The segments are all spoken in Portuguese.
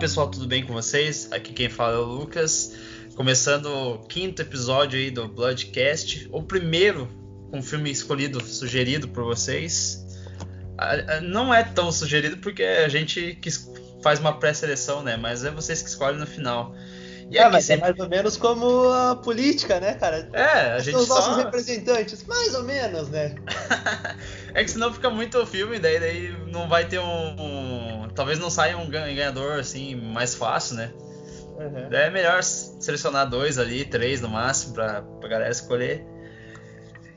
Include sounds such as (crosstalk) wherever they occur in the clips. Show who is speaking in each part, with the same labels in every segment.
Speaker 1: Pessoal, tudo bem com vocês? Aqui quem fala é o Lucas, começando o quinto episódio aí do Bloodcast, o primeiro com filme escolhido, sugerido por vocês. Não é tão sugerido porque a gente faz uma pré-seleção, né? Mas é vocês que escolhem no final.
Speaker 2: E é, mas sempre... é mais ou menos como a política, né, cara?
Speaker 1: É, a gente
Speaker 2: São os
Speaker 1: só...
Speaker 2: nossos representantes, mais ou menos, né? (laughs)
Speaker 1: é que senão fica muito filme, daí, daí não vai ter um, um... Talvez não saia um ganhador, assim, mais fácil, né? Uhum. É melhor selecionar dois ali, três no máximo, pra, pra galera escolher.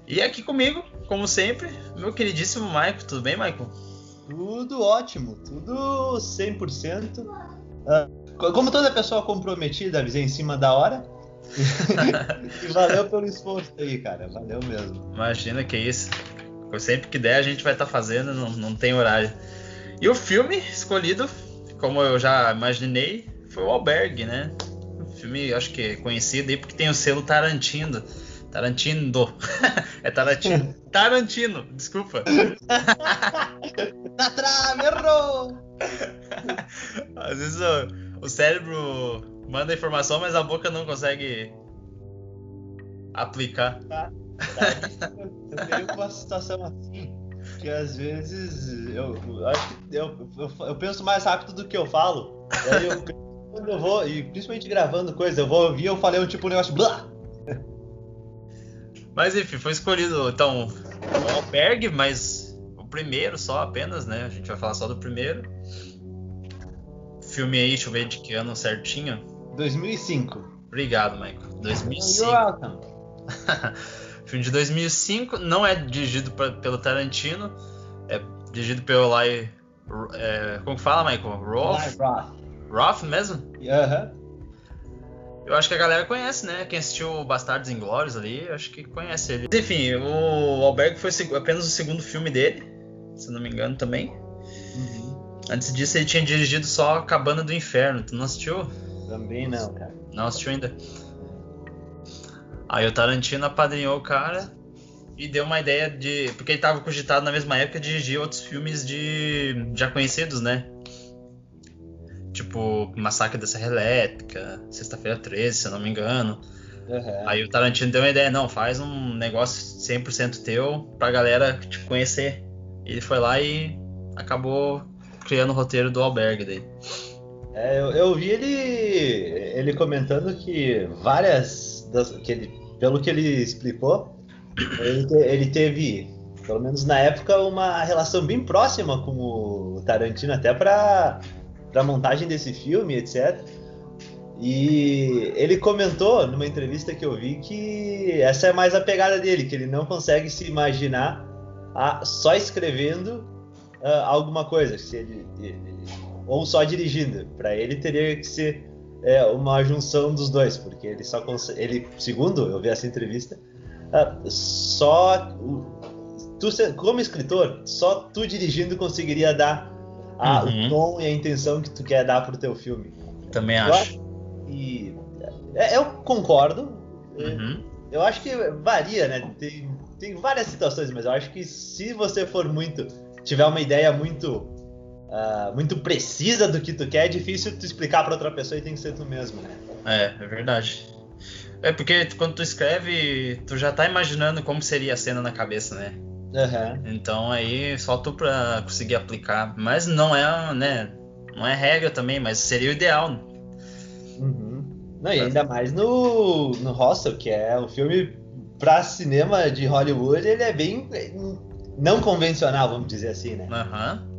Speaker 1: E aqui comigo, como sempre, meu queridíssimo Maico. Tudo bem, Maico?
Speaker 2: Tudo ótimo, tudo 100%. Uh, como toda pessoa comprometida, avisei em cima da hora. (laughs) e valeu pelo esforço aí, cara. Valeu mesmo.
Speaker 1: Imagina que isso. Sempre que der, a gente vai estar tá fazendo, não, não tem horário. E o filme escolhido, como eu já imaginei, foi o Albergue, né? Um filme, acho que é conhecido aí porque tem o selo Tarantino. Tarantino. (laughs) é Tarantino. Tarantino, desculpa.
Speaker 2: Na trave, errou!
Speaker 1: Às vezes eu o cérebro manda informação, mas a boca não consegue aplicar.
Speaker 2: Tá, tá. Eu tenho uma situação assim que às vezes eu, eu acho que eu, eu, penso mais rápido do que eu falo. Aí eu, (laughs) quando eu vou, e principalmente gravando coisa, eu vou ouvir eu falei um tipo um negócio. Blá! (laughs)
Speaker 1: Mas enfim, foi escolhido então o Alberg, mas o primeiro só apenas, né? A gente vai falar só do primeiro filme aí, deixa eu ver de que ano certinho.
Speaker 2: 2005.
Speaker 1: Obrigado, Michael. 2005. You're welcome. Filme de 2005, não é dirigido pra, pelo Tarantino, é dirigido pelo Lai. É, como que fala, Michael? Roth? Roth. Roth mesmo?
Speaker 2: Aham. Uh -huh.
Speaker 1: Eu acho que a galera conhece, né? Quem assistiu Bastardos Inglórios ali, acho que conhece ele. Enfim, o Albergue foi apenas o segundo filme dele, se não me engano também. Uhum. Antes disso, ele tinha dirigido só Cabana do Inferno. Tu não assistiu?
Speaker 2: Também não, cara.
Speaker 1: Não assistiu ainda? Aí o Tarantino apadrinhou o cara e deu uma ideia de. Porque ele tava cogitado na mesma época de dirigir outros filmes de. já conhecidos, né? Tipo, Massacre da Serra Elétrica, Sexta-feira 13, se eu não me engano. Uhum. Aí o Tarantino deu uma ideia, não, faz um negócio 100% teu pra galera te conhecer. Ele foi lá e acabou criando o roteiro do albergue daí.
Speaker 2: É, eu, eu vi ele, ele comentando que várias das, que ele, pelo que ele explicou, ele, te, ele teve, pelo menos na época, uma relação bem próxima com o Tarantino até para a montagem desse filme, etc. E ele comentou numa entrevista que eu vi que essa é mais a pegada dele, que ele não consegue se imaginar a, só escrevendo uh, alguma coisa, se ele, ele, ou só dirigindo. Para ele teria que ser é, uma junção dos dois, porque ele só consegue, ele, segundo eu vi essa entrevista, uh, só tu como escritor, só tu dirigindo conseguiria dar a, uhum. o tom e a intenção que tu quer dar pro teu filme.
Speaker 1: Também eu acho.
Speaker 2: E é, eu concordo. Uhum. Eu acho que varia, né? Tem, tem várias situações, mas eu acho que se você for muito tiver uma ideia muito uh, muito precisa do que tu quer, é difícil tu explicar para outra pessoa e tem que ser tu mesmo, né?
Speaker 1: É, é verdade. É porque quando tu escreve, tu já tá imaginando como seria a cena na cabeça, né? Uhum. Então aí só tu pra conseguir aplicar. Mas não é, né? Não é regra também, mas seria o ideal.
Speaker 2: Uhum. Não, e ainda mais no, no Hostel, que é o filme pra cinema de Hollywood, ele é bem não convencional, vamos dizer assim, né?
Speaker 1: Aham. Uhum.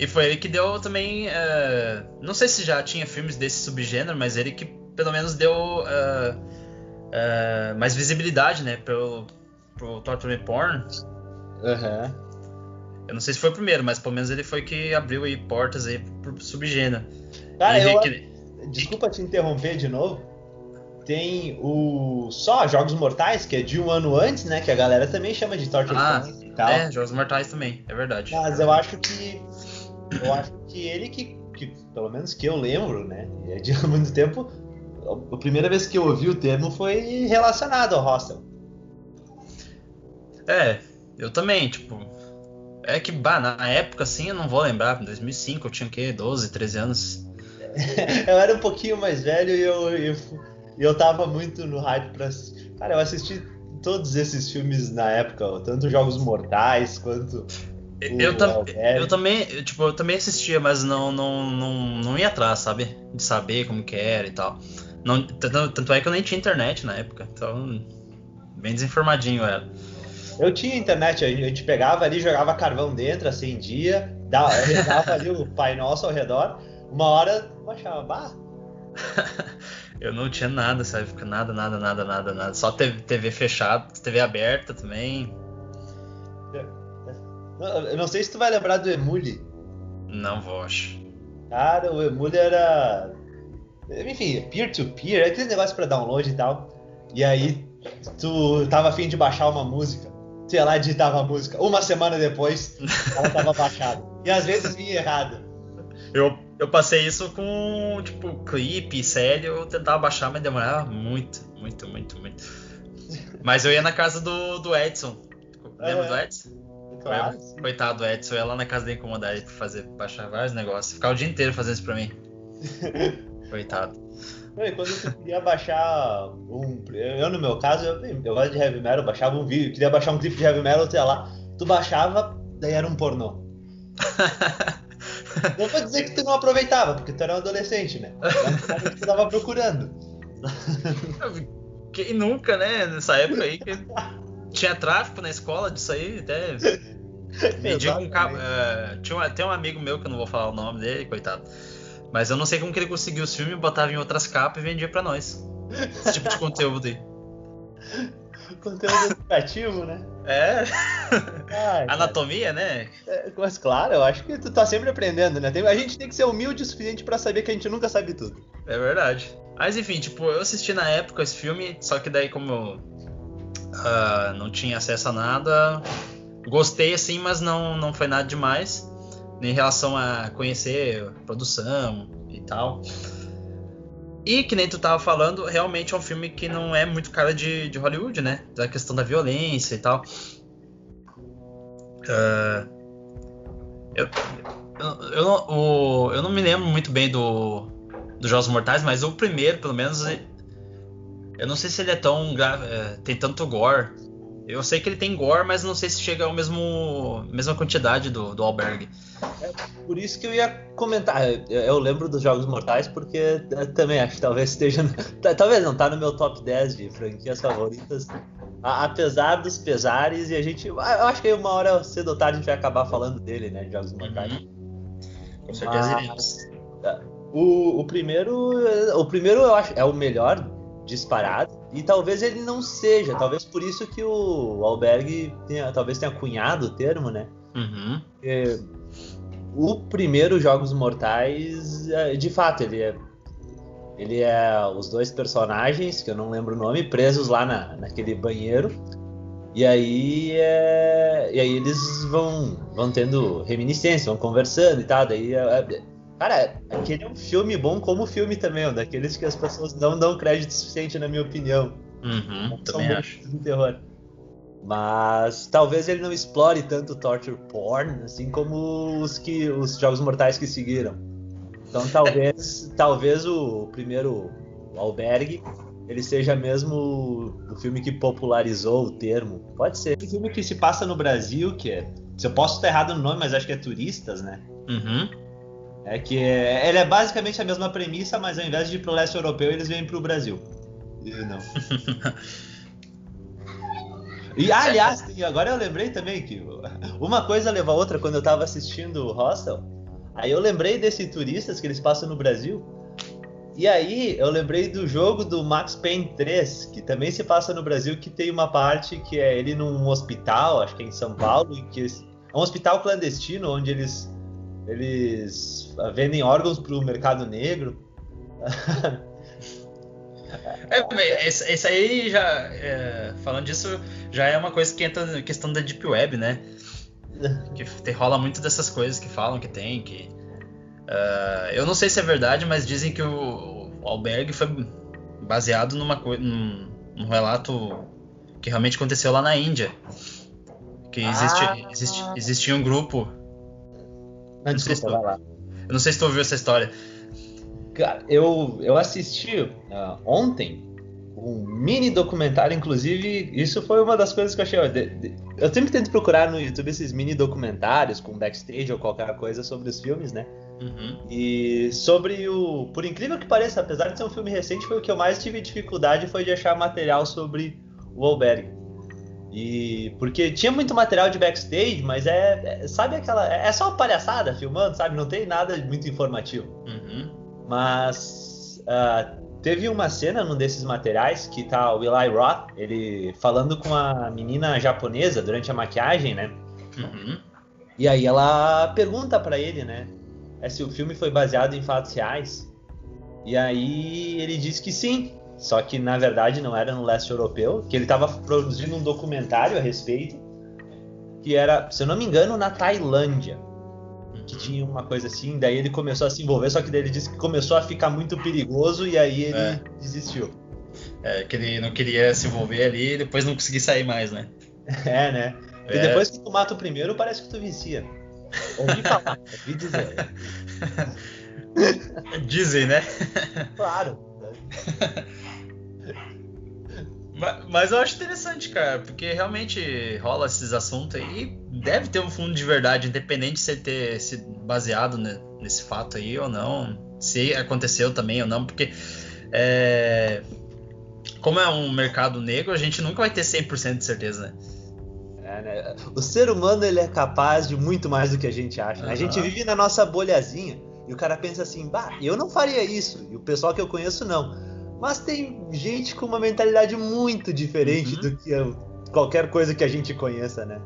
Speaker 1: E foi ele que deu também. Uh, não sei se já tinha filmes desse subgênero, mas ele que pelo menos deu uh, uh, mais visibilidade, né? Pro, pro Torture Porn.
Speaker 2: Aham. Uhum.
Speaker 1: Eu não sei se foi o primeiro, mas pelo menos ele foi que abriu aí portas aí pro subgênero.
Speaker 2: Cara, eu... que... Desculpa te interromper de novo tem o só Jogos Mortais, que é de um ano antes, né? Que a galera também chama de Torture
Speaker 1: ah, e tal. É, Jogos Mortais também, é verdade.
Speaker 2: Mas eu acho que. Eu acho que ele que, que pelo menos que eu lembro, né? É de (laughs) muito tempo. A primeira vez que eu ouvi o termo foi relacionado ao hostel.
Speaker 1: É, eu também, tipo. É que, bah, na época, assim, eu não vou lembrar, em 2005 eu tinha o quê? 12, 13 anos. (laughs)
Speaker 2: eu era um pouquinho mais velho e eu, eu, eu tava muito no hype pra. Cara, eu assisti todos esses filmes na época, tanto Jogos Mortais quanto.
Speaker 1: Eu, tam, eu também, tipo, eu também assistia, mas não, não, não, não ia atrás, sabe? De saber como que era e tal. Não, tanto, tanto é que eu nem tinha internet na época, então bem desinformadinho era.
Speaker 2: Eu tinha internet, a gente pegava ali, jogava carvão dentro, acendia, dava ali o Pai Nosso ao redor, uma hora baixava, bah. (laughs)
Speaker 1: eu não tinha nada época, nada, nada, nada, nada, nada. Só TV, TV fechada, TV aberta também.
Speaker 2: Eu não sei se tu vai lembrar do Emule.
Speaker 1: Não vou, acho.
Speaker 2: Cara, o Emule era. Enfim, peer-to-peer, -peer, aquele negócio pra download e tal. E aí, tu tava afim de baixar uma música. Tu ia lá e digitava a música. Uma semana depois, (laughs) ela tava baixada. E às vezes vinha errado.
Speaker 1: Eu, eu passei isso com, tipo, clipe, série, eu tentava baixar, mas demorava muito, muito, muito, muito. Mas eu ia na casa do, do Edson. Lembra é. do Edson? Claro. Coitado do Edson, eu ia lá na casa dele incomodar ele pra fazer, baixar vários negócios. Ficar o dia inteiro fazendo isso pra mim. (laughs) Coitado.
Speaker 2: quando eu queria baixar um. Eu, no meu caso, eu, eu gosto de heavy metal, baixava um vídeo, queria baixar um clipe de heavy metal, sei lá. Tu baixava, daí era um pornô. (laughs) não vou dizer que tu não aproveitava, porque tu era um adolescente, né? Mas tu tava procurando.
Speaker 1: Quem nunca, né? Nessa época aí que tinha tráfico na escola disso aí, até. Me diga um cabo. Uh, tinha tem um amigo meu que eu não vou falar o nome dele, coitado. Mas eu não sei como que ele conseguiu os filmes, botava em outras capas e vendia pra nós. Esse tipo de (laughs) conteúdo aí.
Speaker 2: Conteúdo educativo, né?
Speaker 1: É. Ai, Anatomia, né?
Speaker 2: É, mas claro, eu acho que tu tá sempre aprendendo, né? A gente tem que ser humilde o suficiente para saber que a gente nunca sabe tudo.
Speaker 1: É verdade. Mas enfim, tipo, eu assisti na época esse filme, só que daí como eu uh, não tinha acesso a nada, gostei assim, mas não, não foi nada demais em relação a conhecer produção e tal. E que nem tu tava falando, realmente é um filme que não é muito cara de, de Hollywood, né? Da questão da violência e tal. Uh, eu, eu, eu, não, o, eu não me lembro muito bem do, do Jogos Mortais, mas o primeiro, pelo menos, eu não sei se ele é tão é, tem tanto gore. Eu sei que ele tem gore, mas não sei se chega ao mesmo mesma quantidade do, do albergue.
Speaker 2: É por isso que eu ia comentar. Eu lembro dos Jogos Mortais porque também acho que talvez esteja. (laughs) Talvez não, tá no meu top 10 de franquias favoritas. Apesar dos pesares, e a gente. Eu acho que uma hora cedo ou tarde a gente vai acabar falando dele, né? De Jogos Mortais. Uhum.
Speaker 1: Com certeza iremos.
Speaker 2: O, o primeiro. O primeiro eu acho é o melhor disparado. E talvez ele não seja. Talvez por isso que o Alberg tenha, talvez tenha cunhado o termo, né?
Speaker 1: Uhum.
Speaker 2: É, o primeiro Jogos Mortais, é, de fato, ele é. Ele é os dois personagens, que eu não lembro o nome, presos lá na, naquele banheiro. E aí, é, e aí eles vão, vão tendo reminiscência, vão conversando e tal. Daí, é, cara, aquele é um filme bom como filme também, um daqueles que as pessoas não dão crédito suficiente, na minha opinião.
Speaker 1: Uhum, também acho.
Speaker 2: De terror. Mas talvez ele não explore tanto torture porn, assim como os que os jogos mortais que seguiram. Então (laughs) talvez, talvez o primeiro o Albergue ele seja mesmo o filme que popularizou o termo. Pode ser. Um filme que se passa no Brasil, que é. Se eu posso estar errado no nome, mas acho que é Turistas, né?
Speaker 1: Uhum.
Speaker 2: É que é, ele é basicamente a mesma premissa, mas ao invés de ir pro leste europeu, eles vêm pro Brasil. E não. (laughs) E aliás, agora eu lembrei também que uma coisa leva a outra quando eu tava assistindo o Hostel. Aí eu lembrei desse turistas que eles passam no Brasil. E aí eu lembrei do jogo do Max Payne 3, que também se passa no Brasil, que tem uma parte que é ele num hospital, acho que é em São Paulo, e que é um hospital clandestino onde eles eles vendem órgãos para o mercado negro.
Speaker 1: É, esse, aí já. É, falando disso, já é uma coisa que entra na questão da Deep Web, né? Que te, rola muito dessas coisas que falam que tem, que. Uh, eu não sei se é verdade, mas dizem que o, o albergue foi baseado numa num, num relato que realmente aconteceu lá na Índia. Que existe, ah. existe, existia um grupo.
Speaker 2: Não, desculpa,
Speaker 1: se tu, eu não sei se tu ouviu essa história
Speaker 2: Cara, eu, eu assisti uh, ontem um mini documentário, inclusive, isso foi uma das coisas que eu achei. De, de, eu sempre tento procurar no YouTube esses mini documentários com backstage ou qualquer coisa sobre os filmes, né? Uhum. E sobre o. Por incrível que pareça, apesar de ser um filme recente, foi o que eu mais tive dificuldade foi de achar material sobre o Alberg. E porque tinha muito material de backstage, mas é, é sabe aquela é só uma palhaçada filmando, sabe? Não tem nada muito informativo. Uhum. Mas uh, teve uma cena num desses materiais que tá o Eli Roth, ele falando com a menina japonesa durante a maquiagem, né? Uhum. E aí ela pergunta para ele, né? É se o filme foi baseado em fatos reais. E aí ele diz que sim, só que na verdade não era no leste europeu, que ele estava produzindo um documentário a respeito, que era, se eu não me engano, na Tailândia. Que tinha uma coisa assim, daí ele começou a se envolver, só que daí ele disse que começou a ficar muito perigoso e aí ele é. desistiu.
Speaker 1: É, que ele não queria se envolver ali e depois não conseguir sair mais, né? (laughs)
Speaker 2: É, né? E é. depois que tu mata o primeiro, parece que tu vicia. Ouvi falar, (laughs) ouvi dizer.
Speaker 1: Dizem, né?
Speaker 2: Claro. (laughs)
Speaker 1: Mas eu acho interessante, cara, porque realmente rola esses assuntos aí. Deve ter um fundo de verdade, independente se ter se baseado né, nesse fato aí ou não. Se aconteceu também ou não, porque é, como é um mercado negro, a gente nunca vai ter 100% de certeza, né?
Speaker 2: É, né? O ser humano ele é capaz de muito mais do que a gente acha. Né? Uhum. A gente vive na nossa bolhazinha e o cara pensa assim, bah, eu não faria isso. E o pessoal que eu conheço não. Mas tem gente com uma mentalidade muito diferente uhum. do que qualquer coisa que a gente conheça, né?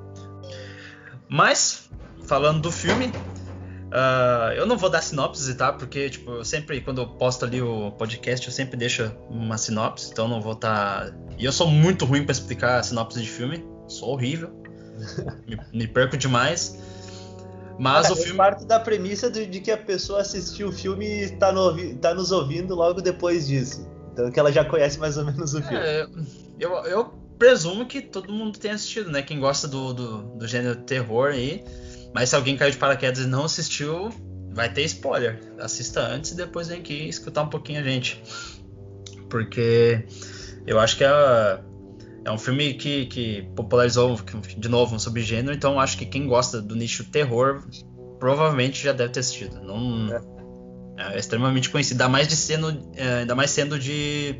Speaker 1: Mas, falando do filme, uh, eu não vou dar sinopse, tá? Porque, tipo, eu sempre, quando eu posto ali o podcast, eu sempre deixo uma sinopse, então não vou estar. Tá... E eu sou muito ruim para explicar a sinopse de filme, sou horrível, (laughs) me, me, perco demais. Mas Cara, o filme.
Speaker 2: parte da premissa de, de, que a pessoa assistiu o filme e está no, tá nos ouvindo logo depois disso. Então que ela já conhece mais ou menos o filme. É,
Speaker 1: eu, eu presumo que todo mundo tenha assistido, né? Quem gosta do, do, do gênero terror aí. Mas se alguém caiu de paraquedas e não assistiu, vai ter spoiler. Assista antes e depois vem aqui escutar um pouquinho a gente. Porque eu acho que é, é um filme que, que popularizou de novo um subgênero, então acho que quem gosta do nicho terror provavelmente já deve ter assistido. Não, é. É extremamente conhecido, ainda mais de sendo, é, ainda mais sendo de,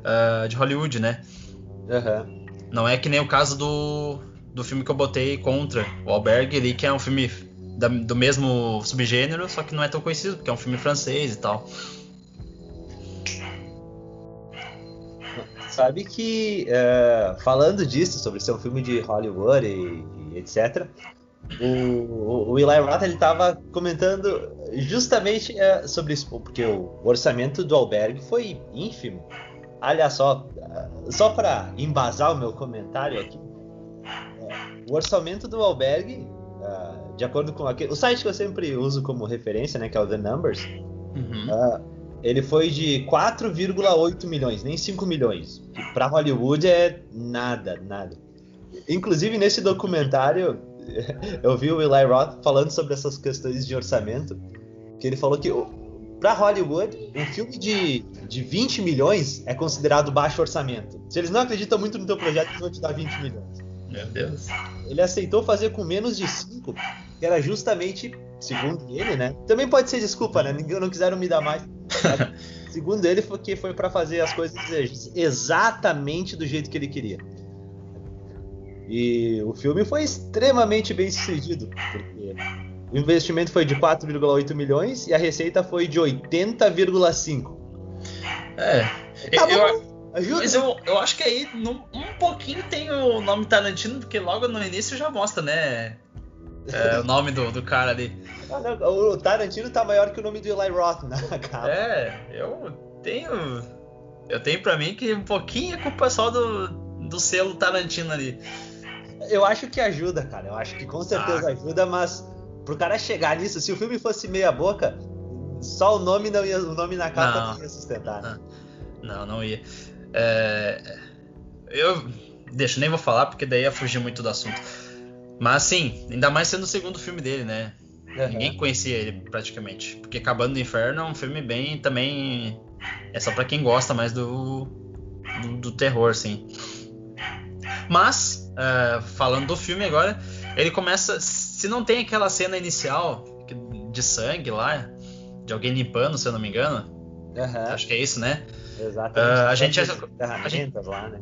Speaker 1: uh, de Hollywood, né? Uhum. Não é que nem o caso do, do filme que eu botei contra o Albergue ali, que é um filme da, do mesmo subgênero, só que não é tão conhecido, porque é um filme francês e tal.
Speaker 2: Sabe que, uh, falando disso, sobre ser um filme de Hollywood e, e etc., o, o Eli Roth ele estava comentando justamente é, sobre isso, porque o orçamento do albergue foi ínfimo. Olha só, só para embasar o meu comentário aqui, é, o orçamento do albergue, de acordo com aquele, o site que eu sempre uso como referência, né, que é o The Numbers, uhum. uh, ele foi de 4,8 milhões, nem 5 milhões. Para Hollywood é nada, nada. Inclusive nesse documentário (laughs) eu vi o Eli Roth falando sobre essas questões de orçamento, que ele falou que para Hollywood, um filme de, de 20 milhões é considerado baixo orçamento. Se eles não acreditam muito no teu projeto, eles vão te dar 20 milhões.
Speaker 1: Meu Deus.
Speaker 2: Ele aceitou fazer com menos de 5, que era justamente, segundo ele, né? Também pode ser desculpa, né? Ninguém não quiseram me dar mais. (laughs) segundo ele, foi que foi para fazer as coisas exatamente do jeito que ele queria. E o filme foi extremamente bem sucedido, porque o investimento foi de 4,8 milhões e a receita foi de 80,5.
Speaker 1: É. Tá eu, Ajuda. Mas eu, eu acho que aí no, um pouquinho tem o nome Tarantino, porque logo no início já mostra, né? É, o (laughs) nome do, do cara ali.
Speaker 2: Ah, não, o Tarantino tá maior que o nome do Eli Roth na (laughs) capa.
Speaker 1: É, eu tenho. Eu tenho pra mim que um pouquinho é culpa só do, do selo Tarantino ali
Speaker 2: eu acho que ajuda, cara. Eu acho que com certeza ah. ajuda, mas pro cara chegar nisso, se o filme fosse meia boca, só o nome não ia, o nome na capa não, não ia sustentar.
Speaker 1: Né? Não, não ia. É, eu deixa, nem vou falar porque daí ia fugir muito do assunto. Mas sim, ainda mais sendo o segundo filme dele, né? Uhum. Ninguém conhecia ele praticamente. Porque Acabando no Inferno é um filme bem também. É só para quem gosta mais do, do, do terror, assim. Mas, uh, falando do filme agora, ele começa. Se não tem aquela cena inicial de sangue lá, de alguém limpando, se eu não me engano. Uhum. Acho que é isso, né?
Speaker 2: Exatamente.
Speaker 1: Uh, a gente, a gente,
Speaker 2: lá, né?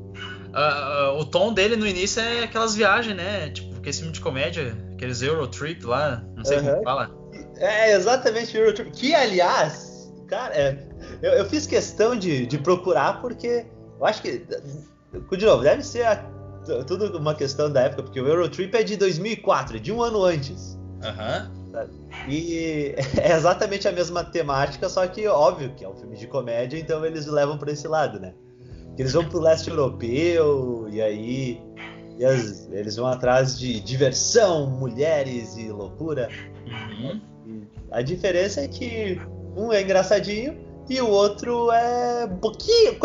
Speaker 1: Uh, o tom dele no início é aquelas viagens, né? Tipo, aquele filme de comédia, aqueles Eurotrip lá, não sei uhum. como fala.
Speaker 2: É, exatamente, Eurotrip. Que, aliás, cara, é, eu, eu, fiz questão de, de procurar porque eu acho que, de novo, deve ser a, tudo uma questão da época, porque o Eurotrip é de 2004, de um ano antes.
Speaker 1: Aham.
Speaker 2: Uhum. E (laughs) é exatamente a mesma temática, só que óbvio que é um filme de comédia, então eles levam para esse lado, né? Eles vão pro leste europeu e aí e as, eles vão atrás de diversão, mulheres e loucura. Uhum. E a diferença é que um é engraçadinho e o outro é pouquinho,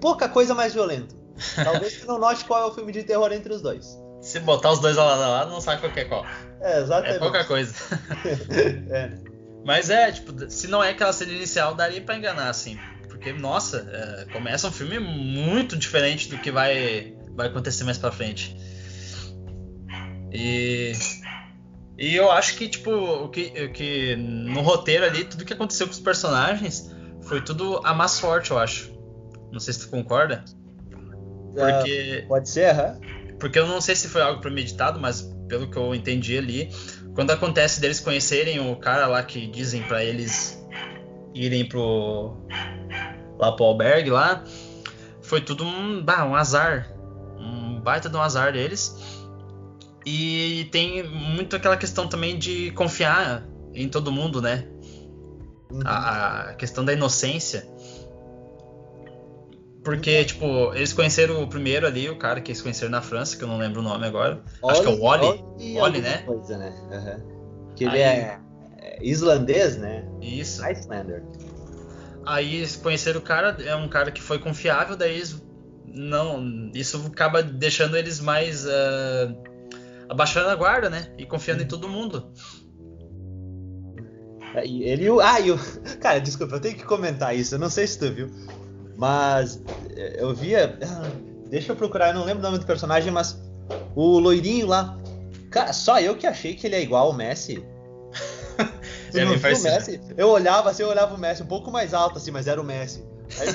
Speaker 2: pouca coisa mais violento. Talvez você não note qual é o filme de terror entre os dois.
Speaker 1: Se botar os dois a lado, não sabe qual é qual.
Speaker 2: É, exatamente.
Speaker 1: É pouca coisa. (laughs) é. Mas é, tipo, se não é aquela cena inicial, daria para enganar, assim. Porque, nossa, é, começa um filme muito diferente do que vai, vai acontecer mais pra frente. E. E eu acho que, tipo, o que, o que no roteiro ali, tudo que aconteceu com os personagens foi tudo a mais forte, eu acho. Não sei se tu concorda.
Speaker 2: Porque. Uh, pode ser, aham.
Speaker 1: Porque eu não sei se foi algo premeditado, mas pelo que eu entendi ali, quando acontece deles conhecerem o cara lá que dizem para eles irem pro lá pro albergue lá, foi tudo um, bah, um azar, um baita de um azar deles. E tem muito aquela questão também de confiar em todo mundo, né? Uhum. A, a, questão da inocência. Porque, tipo, eles conheceram o primeiro ali, o cara que eles conheceram na França, que eu não lembro o nome agora. Acho que é o Wally. Wally, né?
Speaker 2: Coisa, né? Uhum. Que ele Aí... é, é islandês, né?
Speaker 1: Isso.
Speaker 2: Icelander.
Speaker 1: Aí eles conheceram o cara, é um cara que foi confiável, daí eles não. Isso acaba deixando eles mais. Uh, abaixando a guarda, né? E confiando em uhum. todo mundo.
Speaker 2: Ele. Ah, e o. (laughs) Cara, desculpa, eu tenho que comentar isso, eu não sei se tu viu. Mas eh, eu via. Ah, deixa eu procurar, eu não lembro o nome do personagem, mas o loirinho lá. Cara, só eu que achei que ele é igual ao Messi. (laughs) É não viu o Messi? Eu olhava assim, eu olhava o Messi um pouco mais alto assim, mas era o Messi.
Speaker 1: Aí...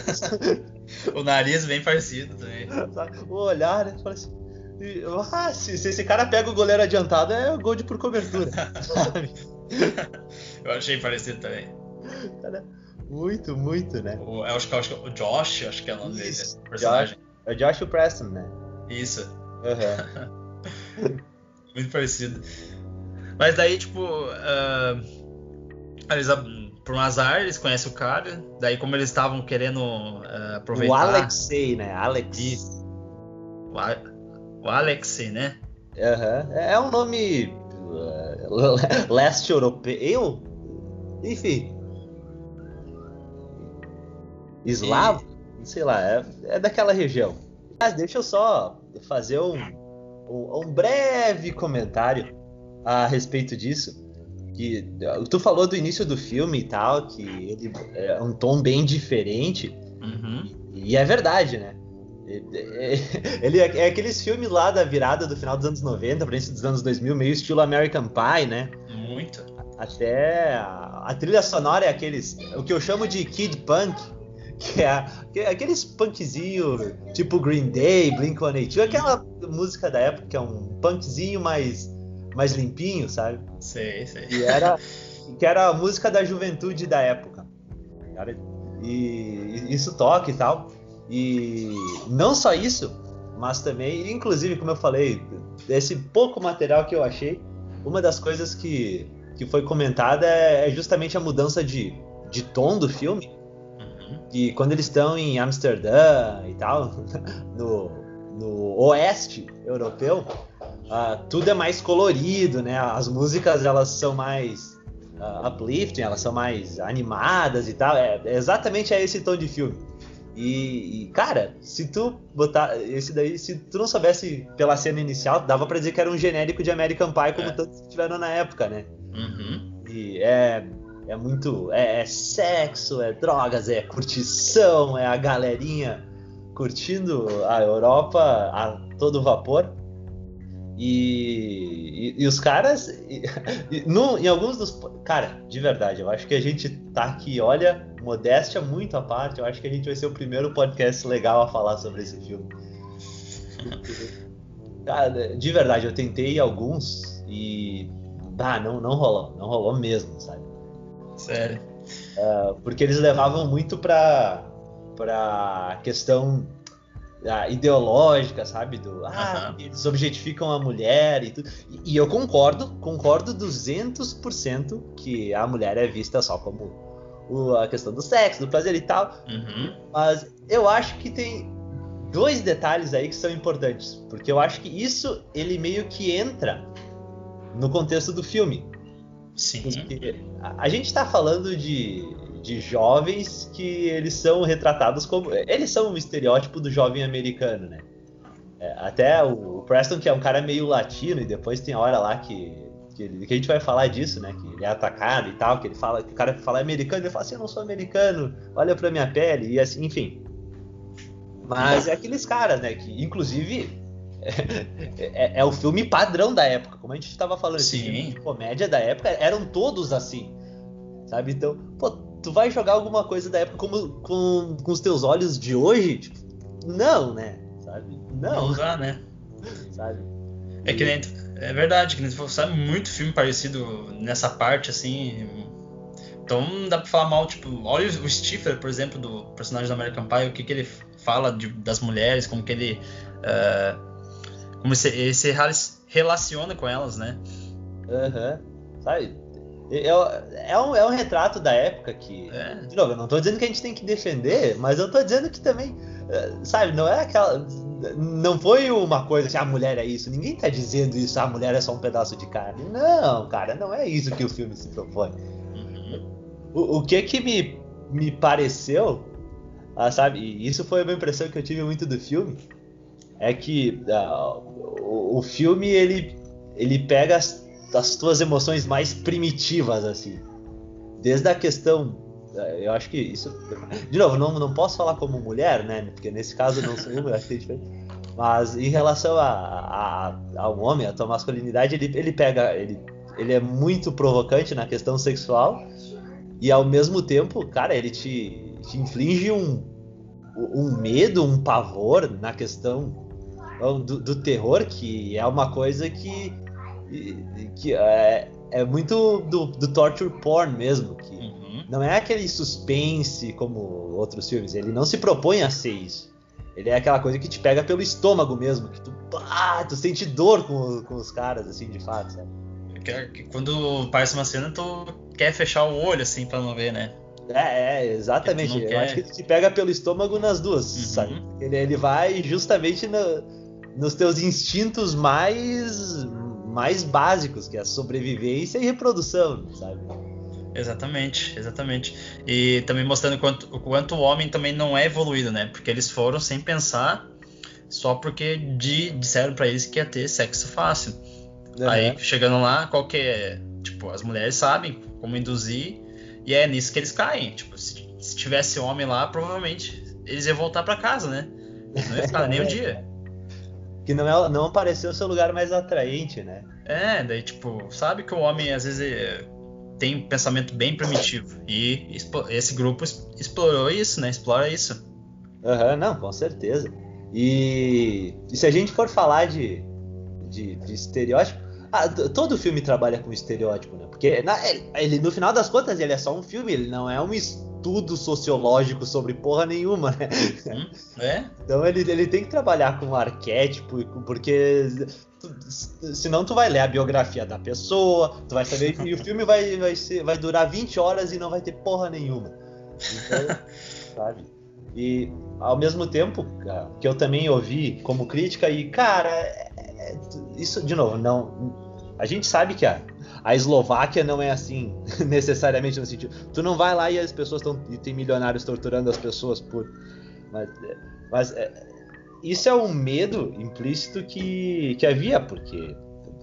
Speaker 1: (laughs) o nariz bem parecido também.
Speaker 2: O olhar, né? Fala assim. Ah, se, se, esse cara pega o goleiro adiantado, é gol de por cobertura. (laughs)
Speaker 1: eu achei parecido também.
Speaker 2: Cara, muito, muito, né?
Speaker 1: O, eu acho, acho o Josh, acho que é o nome dele, personagem.
Speaker 2: Josh, é Josh Preston, né?
Speaker 1: Isso.
Speaker 2: Uhum. (laughs)
Speaker 1: muito parecido. Mas daí, tipo, uh, eles, por um azar, eles conhecem o cara. Daí, como eles estavam querendo uh, aproveitar. O
Speaker 2: Alexei, né? Alex.
Speaker 1: Isso. O, A... o Alexei, né?
Speaker 2: Uhum. É um nome uh, (laughs) leste europeu. Enfim, eslavo, e... sei lá, é, é, daquela região. Mas deixa eu só fazer um, um, um, breve comentário a respeito disso. Que tu falou do início do filme e tal, que ele é um tom bem diferente.
Speaker 1: Uhum.
Speaker 2: E, e é verdade, né? (laughs) Ele é, é, aqueles filmes lá da virada do final dos anos 90 para início dos anos 2000, meio estilo American Pie, né?
Speaker 1: Muito.
Speaker 2: Até a, a, trilha sonora é aqueles. O que eu chamo de Kid Punk, que é, que aqueles punkzinho tipo Green Day, Blink-182, aquela música da época que é um punkzinho mais, mais limpinho, sabe?
Speaker 1: Sei, sei.
Speaker 2: E era, que era a música da juventude da época. E isso toca e tal. E não só isso, mas também, inclusive, como eu falei, desse pouco material que eu achei, uma das coisas que, que foi comentada é, é justamente a mudança de, de tom do filme e quando eles estão em Amsterdã e tal, (laughs) no, no oeste europeu, uh, tudo é mais colorido, né? As músicas elas são mais uh, uplifting, elas são mais animadas e tal. É, é exatamente é esse tom de filme. E, e, cara, se tu botar esse daí, se tu não soubesse pela cena inicial, dava para dizer que era um genérico de American Pie como é. todos tiveram na época, né?
Speaker 1: Uhum.
Speaker 2: que é, é muito. É, é sexo, é drogas, é curtição, é a galerinha curtindo a Europa a todo vapor. E, e, e, os caras, (laughs) e, no, em alguns dos. Cara, de verdade, eu acho que a gente tá aqui, olha, modéstia muito à parte, eu acho que a gente vai ser o primeiro podcast legal a falar sobre esse filme. Cara, de verdade, eu tentei alguns e. Ah, não, não rolou, não rolou mesmo, sabe?
Speaker 1: Sério.
Speaker 2: Uh, porque eles levavam muito pra, pra questão ideológica, sabe? Do, ah, uhum. eles objetificam a mulher e tudo. E, e eu concordo, concordo 200% que a mulher é vista só como o, a questão do sexo, do prazer e tal. Uhum. Mas eu acho que tem dois detalhes aí que são importantes. Porque eu acho que isso, ele meio que entra no contexto do filme.
Speaker 1: Sim.
Speaker 2: Porque a, gente tá falando de de jovens que eles são retratados como. Eles são um estereótipo do jovem americano, né? É, até o, Preston, que é um cara meio latino, e depois tem a hora lá que, que, ele, que, a gente vai falar disso, né? Que ele é atacado e tal, que ele fala, que o cara fala americano, ele fala assim, eu não sou americano, olha pra minha pele, e assim, enfim. Mas é aqueles caras, né? Que inclusive é, é, o filme padrão da época, como a gente estava falando,
Speaker 1: Sim.
Speaker 2: de comédia da época, eram todos assim. Sabe? Então, pô, tu vai jogar alguma coisa da época como, com, com os teus olhos de hoje? Tipo, não, né? Sabe? Não.
Speaker 1: Não dá, né?
Speaker 2: sabe?
Speaker 1: É que nem. É verdade, que nem tu sabe muito filme parecido nessa parte, assim. Então dá pra falar mal, tipo, olha o Stifler, por exemplo, do personagem do American Pie, o que, que ele fala de, das mulheres, como que ele. Uh, como ele se relaciona com elas, né?
Speaker 2: Aham. Uhum. Sabe? É, é, um, é um retrato da época que. É. De novo, eu não tô dizendo que a gente tem que defender, mas eu tô dizendo que também. É, sabe, não é aquela. Não foi uma coisa assim, a mulher é isso. Ninguém tá dizendo isso, a mulher é só um pedaço de carne. Não, cara, não é isso que o filme se propõe. Uhum. O, o que que me, me pareceu, ah, sabe, e isso foi uma impressão que eu tive muito do filme, é que ah, o, o filme ele, ele pega as das tuas emoções mais primitivas, assim. Desde a questão. Eh, eu acho que isso. De novo, não, não posso falar como mulher, né? Porque nesse caso não sou acho que é diferente. Mas em relação a, a, ao homem, a tua masculinidade, ele, ele pega. Ele, ele é muito provocante na questão sexual. E ao mesmo tempo, cara, ele te, te inflige um, um medo, um pavor na questão do, do terror, que é uma coisa que que é, é muito do, do torture porn mesmo, que uhum. não é aquele suspense como outros filmes, ele não se propõe a ser isso. Ele é aquela coisa que te pega pelo estômago mesmo, que tu, ah, tu sente dor com, com os caras, assim, de fato, sabe?
Speaker 1: Quando parece uma cena, tu quer fechar o olho, assim, pra não ver, né?
Speaker 2: É, é exatamente. Eu quer... acho que ele te pega pelo estômago nas duas, uhum. sabe? Ele, ele vai justamente no, nos teus instintos mais mais básicos, que é a sobrevivência e reprodução, sabe?
Speaker 1: Exatamente, exatamente. E também mostrando quanto, o quanto o homem também não é evoluído, né? Porque eles foram sem pensar, só porque de, disseram para eles que ia ter sexo fácil. Uhum. Aí chegando lá, qual que é? Tipo, as mulheres sabem como induzir, e é nisso que eles caem. Tipo, se, se tivesse homem lá, provavelmente eles iam voltar para casa, né? Não ia ficar nem o (laughs) dia
Speaker 2: que não, é, não pareceu seu lugar mais atraente, né?
Speaker 1: É, daí tipo, sabe que o homem às vezes é, tem um pensamento bem primitivo e esse grupo explorou isso, né? Explora isso.
Speaker 2: Aham, uhum, não, com certeza. E, e, se a gente for falar de, de, de estereótipo, ah, todo filme trabalha com estereótipo, né? Porque na, ele, no final das contas ele é só um filme, ele não é um estudo sociológico sobre porra nenhuma, né?
Speaker 1: Hum, é?
Speaker 2: Então ele, ele tem que trabalhar com arquétipo, porque senão tu vai ler a biografia da pessoa, tu vai saber que o filme vai, vai, ser, vai durar 20 horas e não vai ter porra nenhuma. Então, (laughs) sabe? E ao mesmo tempo, que eu também ouvi como crítica, e cara, é, é, isso de novo, não. A gente sabe que a, a Eslováquia não é assim, (laughs) necessariamente no sentido. Tu não vai lá e as pessoas estão. E tem milionários torturando as pessoas por. Mas, mas é, isso é um medo implícito que, que havia, porque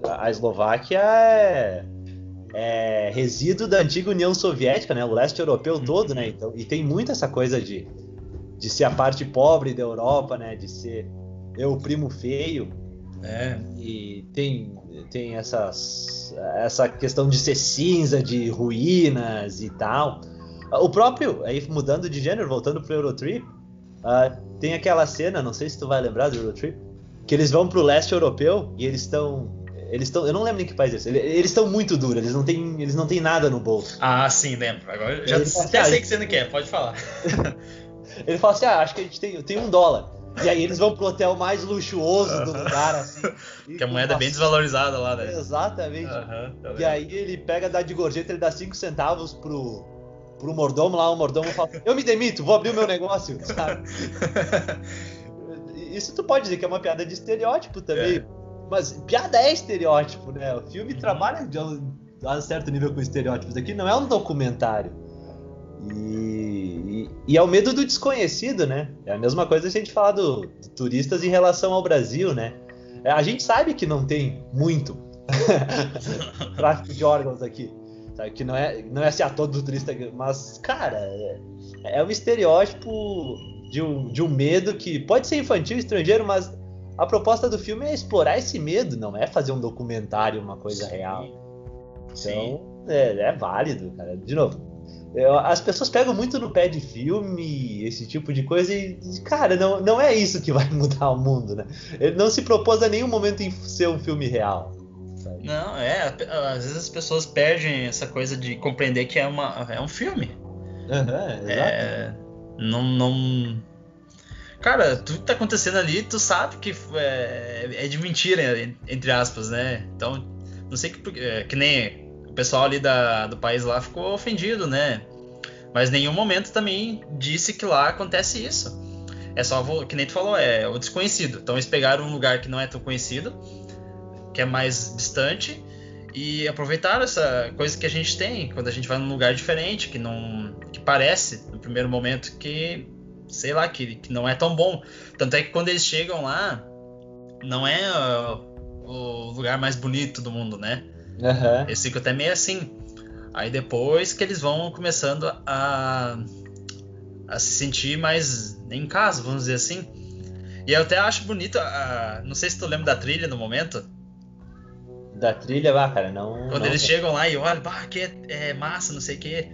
Speaker 2: a Eslováquia é. é resíduo da antiga União Soviética, né? O leste europeu todo, né? Então, e tem muito essa coisa de, de ser a parte pobre da Europa, né? De ser eu o primo feio.
Speaker 1: É.
Speaker 2: E tem, tem essas, essa questão de ser cinza, de ruínas e tal. O próprio, aí mudando de gênero, voltando pro Eurotrip, uh, tem aquela cena, não sei se tu vai lembrar do Eurotrip, que eles vão pro leste europeu e eles estão. Eles estão. Eu não lembro em que país é esse. Eles estão muito duros, eles não têm. Eles não têm nada no bolso.
Speaker 1: Ah, sim, lembro. Agora já até assim, sei que você não quer, pode falar. (laughs)
Speaker 2: Ele fala assim: ah, acho que a gente tem, tem um dólar. E aí eles vão pro hotel mais luxuoso do lugar, assim. (laughs)
Speaker 1: Que a moeda é bem desvalorizada lá, né?
Speaker 2: Exatamente. e aí ele pega, dá de gorjeta, ele dá 5 centavos pro, pro mordomo lá, o mordomo fala: Eu me demito, vou abrir o meu negócio, (laughs) sabe? Isso tu pode dizer que é uma piada de estereótipo também. É. Mas piada é estereótipo, né? O filme uhum. trabalha de um, a um certo nível com estereótipos. Aqui não é um documentário. E, e, e, é o medo do desconhecido, né? É a mesma coisa se a gente falar do, de turistas em relação ao Brasil, né? É, a gente sabe que não tem muito (laughs) tráfico de órgãos aqui. Sabe? Que não é, não é assim a todo turista, mas, cara, é, é um estereótipo de um, de um medo que pode ser infantil, estrangeiro, mas a proposta do filme é explorar esse medo, não é fazer um documentário, uma coisa Sim. real. Então, é, é, válido, cara. De novo, as pessoas pegam muito no pé de filme, esse tipo de coisa, e, cara, não, não é isso que vai (laughs) mudar o mundo, né? Ele não se propôs a nenhum momento em ser um filme real.
Speaker 1: Sabe? Não, é, às vezes as pessoas perdem essa coisa de compreender que é, uma, é um filme.
Speaker 2: Uhum, é,
Speaker 1: não, não. Cara, tudo que tá acontecendo ali, tu sabe que é, é de mentira, entre aspas, né? Então, não sei que, é, que nem o pessoal ali da, do país lá ficou ofendido, né? Mas nenhum momento também disse que lá acontece isso. É só, que nem tu falou, é o desconhecido. Então eles pegaram um lugar que não é tão conhecido, que é mais distante, e aproveitaram essa coisa que a gente tem quando a gente vai num lugar diferente, que não que parece no primeiro momento que sei lá que, que não é tão bom. Tanto é que quando eles chegam lá, não é uh, o lugar mais bonito do mundo, né?
Speaker 2: Uhum.
Speaker 1: Eles ficam até meio assim. Aí depois que eles vão começando a, a se sentir mais em casa, vamos dizer assim. E eu até acho bonito, a, não sei se tu lembra da trilha no momento,
Speaker 2: da trilha, ah, cara, não.
Speaker 1: Quando
Speaker 2: não,
Speaker 1: eles chegam lá e olham, bah, que é, é massa, não sei o quê.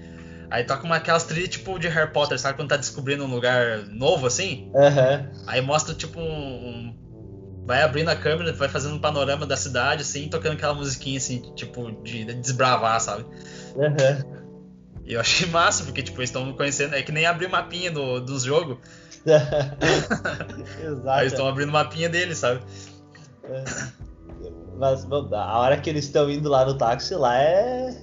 Speaker 1: Aí toca uma aquelas trilhas tipo de Harry Potter, sabe? Quando tá descobrindo um lugar novo assim.
Speaker 2: Uhum.
Speaker 1: Aí mostra tipo um, um, Vai abrindo a câmera, vai fazendo um panorama da cidade, assim, tocando aquela musiquinha assim, tipo, de desbravar, sabe?
Speaker 2: Uhum.
Speaker 1: E eu achei (laughs) massa, porque tipo, eles estão conhecendo. É que nem abrir mapinha do, dos jogos. (laughs)
Speaker 2: Exato.
Speaker 1: Aí eles estão abrindo mapinha deles, sabe?
Speaker 2: É. Mas a hora que eles estão indo lá no táxi, lá é.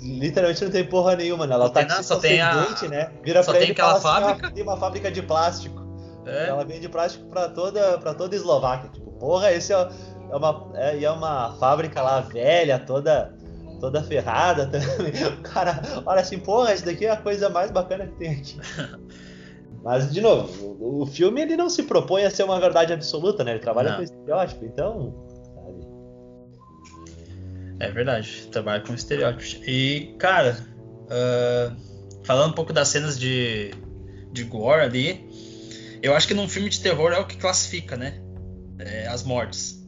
Speaker 2: literalmente não tem porra nenhuma, né? Ela tá
Speaker 1: não, só tem a...
Speaker 2: né? Vira
Speaker 1: só
Speaker 2: pra
Speaker 1: tem
Speaker 2: ele
Speaker 1: aquela fábrica.
Speaker 2: Assim, tem uma fábrica de plástico.
Speaker 1: É.
Speaker 2: Ela vende plástico pra toda, pra toda a Eslováquia. Tipo, porra, esse é, é uma. É, é uma fábrica lá velha, toda. Toda ferrada (laughs) também. O cara olha assim, porra, isso daqui é a coisa mais bacana que tem aqui. (laughs) Mas, de novo, o, o filme ele não se propõe a ser uma verdade absoluta, né? Ele trabalha não. com estereótipo, então
Speaker 1: é verdade, trabalha com estereótipos. E, cara, uh, falando um pouco das cenas de, de gore ali, eu acho que num filme de terror é o que classifica, né? É, as mortes.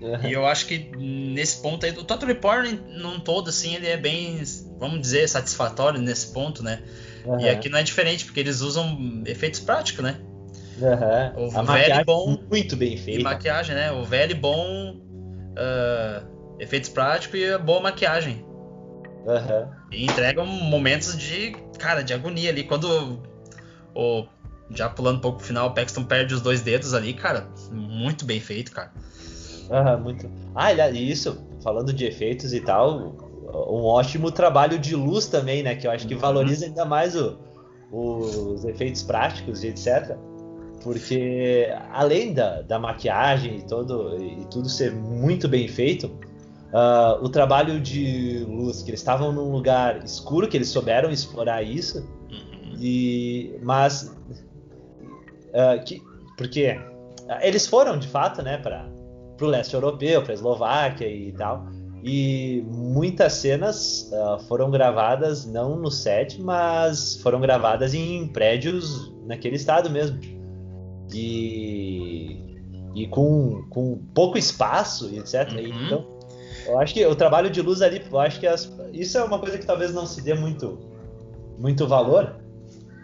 Speaker 1: Uhum. E eu acho que nesse ponto aí, o Total Report num todo, assim, ele é bem, vamos dizer, satisfatório nesse ponto, né? Uhum. E aqui não é diferente, porque eles usam efeitos práticos, né?
Speaker 2: Uhum. O A velho bom. Muito bem feito.
Speaker 1: E maquiagem, né? O velho bom. Uh, efeitos práticos e boa maquiagem.
Speaker 2: Uhum.
Speaker 1: E entregam momentos de, cara, de agonia ali. Quando o. Já pulando um pouco pro final, o Paxton perde os dois dedos ali, cara. Muito bem feito, cara.
Speaker 2: Uhum, muito. Ah, isso, falando de efeitos e tal, um ótimo trabalho de luz também, né? Que eu acho que uhum. valoriza ainda mais o, os efeitos práticos e etc. Porque além da, da maquiagem e, todo, e tudo ser muito bem feito, Uh, o trabalho de luz, que eles estavam num lugar escuro, que eles souberam explorar isso, uhum. e mas uh, que, porque eles foram de fato, né, para o leste europeu, para Eslováquia e tal, E muitas cenas uh, foram gravadas não no set, mas foram gravadas em prédios naquele estado mesmo. E, e com, com pouco espaço etc. Uhum. Então, eu acho que o trabalho de luz ali, eu acho que as, isso é uma coisa que talvez não se dê muito, muito valor,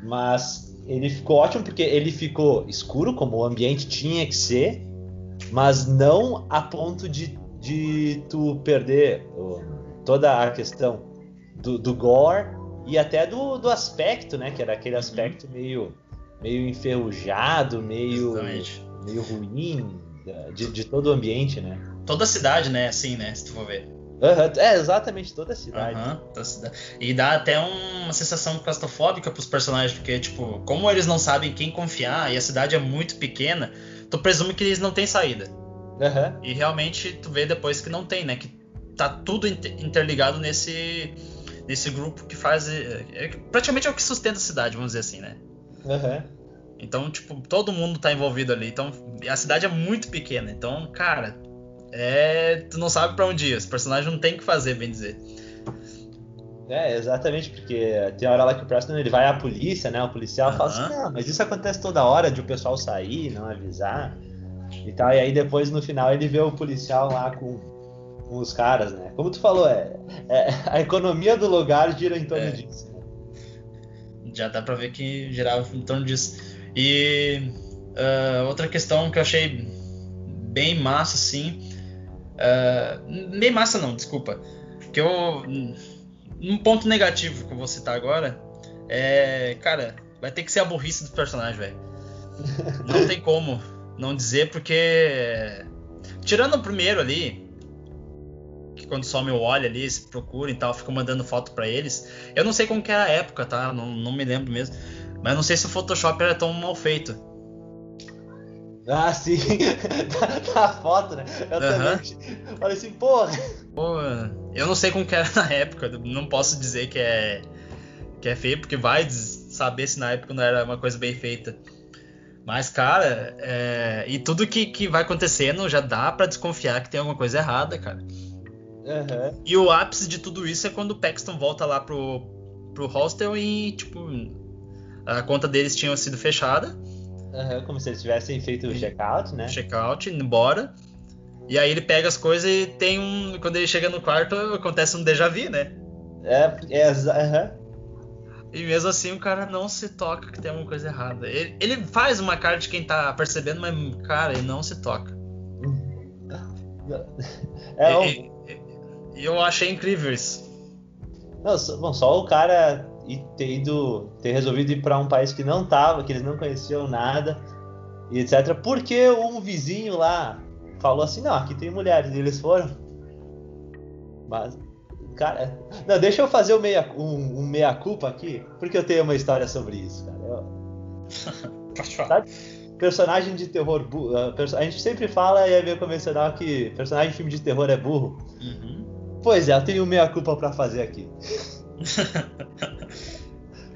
Speaker 2: mas ele ficou ótimo porque ele ficou escuro, como o ambiente tinha que ser, mas não a ponto de de tu perder toda a questão do, do gore e até do, do aspecto, né? Que era aquele uhum. aspecto uhum. meio, meio enferrujado, meio, meio ruim de, de todo o ambiente, né?
Speaker 1: Toda a cidade, né? Assim, né? Se tu for ver.
Speaker 2: Uhum, é, exatamente, toda a cidade.
Speaker 1: Uhum, toda a cidade. E dá até uma sensação claustrofóbica pros personagens, porque, tipo, como eles não sabem quem confiar e a cidade é muito pequena, tu presume que eles não têm saída.
Speaker 2: Uhum.
Speaker 1: E realmente tu vê depois que não tem, né? Que tá tudo interligado nesse, nesse grupo que faz. É, é, praticamente é o que sustenta a cidade, vamos dizer assim, né?
Speaker 2: Uhum.
Speaker 1: Então, tipo, todo mundo tá envolvido ali. Então, a cidade é muito pequena. Então, cara, é. Tu não sabe para onde ir. Esse personagem não tem o que fazer, bem dizer.
Speaker 2: É, exatamente, porque tem hora lá que o Preston ele vai à polícia, né? O policial uhum. fala assim, não, mas isso acontece toda hora de o pessoal sair, não avisar e tal. E aí depois no final ele vê o policial lá com, com os caras, né? Como tu falou, é, é a economia do lugar gira em torno é. disso. Né?
Speaker 1: Já dá pra ver que girava em torno disso. E uh, outra questão que eu achei bem massa, assim. Uh, bem massa não, desculpa. Que eu. Um ponto negativo que eu vou citar agora é. Cara, vai ter que ser a burrice do personagem, velho. Não tem como não dizer porque. Tirando o primeiro ali, que quando some o óleo ali, se procura e tal, fica mandando foto para eles. Eu não sei como que era a época, tá? Não, não me lembro mesmo. Mas não sei se o Photoshop era tão mal feito.
Speaker 2: Ah, sim. (laughs) da, foto, né? Eu uhum. também. Falei assim, porra.
Speaker 1: Pô, eu não sei como que era (laughs) na época. Não posso dizer que é, que é feio, porque vai saber se na época não era uma coisa bem feita. Mas, cara, é... e tudo que, que vai acontecendo já dá para desconfiar que tem alguma coisa errada, cara.
Speaker 2: Uhum.
Speaker 1: E o ápice de tudo isso é quando o Paxton volta lá pro, pro hostel e, tipo, a conta deles tinha sido fechada.
Speaker 2: Uhum, como se eles tivessem feito o check-out, né?
Speaker 1: Check-out, indo embora. E aí ele pega as coisas e tem um. Quando ele chega no quarto, acontece um déjà vu, né?
Speaker 2: É, é, uhum.
Speaker 1: E mesmo assim o cara não se toca que tem alguma coisa errada. Ele, ele faz uma cara de quem tá percebendo, mas, cara, ele não se toca. É, e, eu achei incrível isso.
Speaker 2: Não, bom, só o cara ter ido, ter resolvido ir para um país que não tava, que eles não conheciam nada, e etc. Porque um vizinho lá falou assim, não, aqui tem mulheres, e eles foram. Mas Cara, não, deixa eu fazer um meia, um, um meia culpa aqui, porque eu tenho uma história sobre isso, cara. Eu... (laughs) Sabe? Personagem de terror burro. Ah, a gente sempre fala e é meio convencional que personagem de filme de terror é burro.
Speaker 1: Uhum.
Speaker 2: Pois é, eu tenho meia culpa para fazer aqui. (laughs)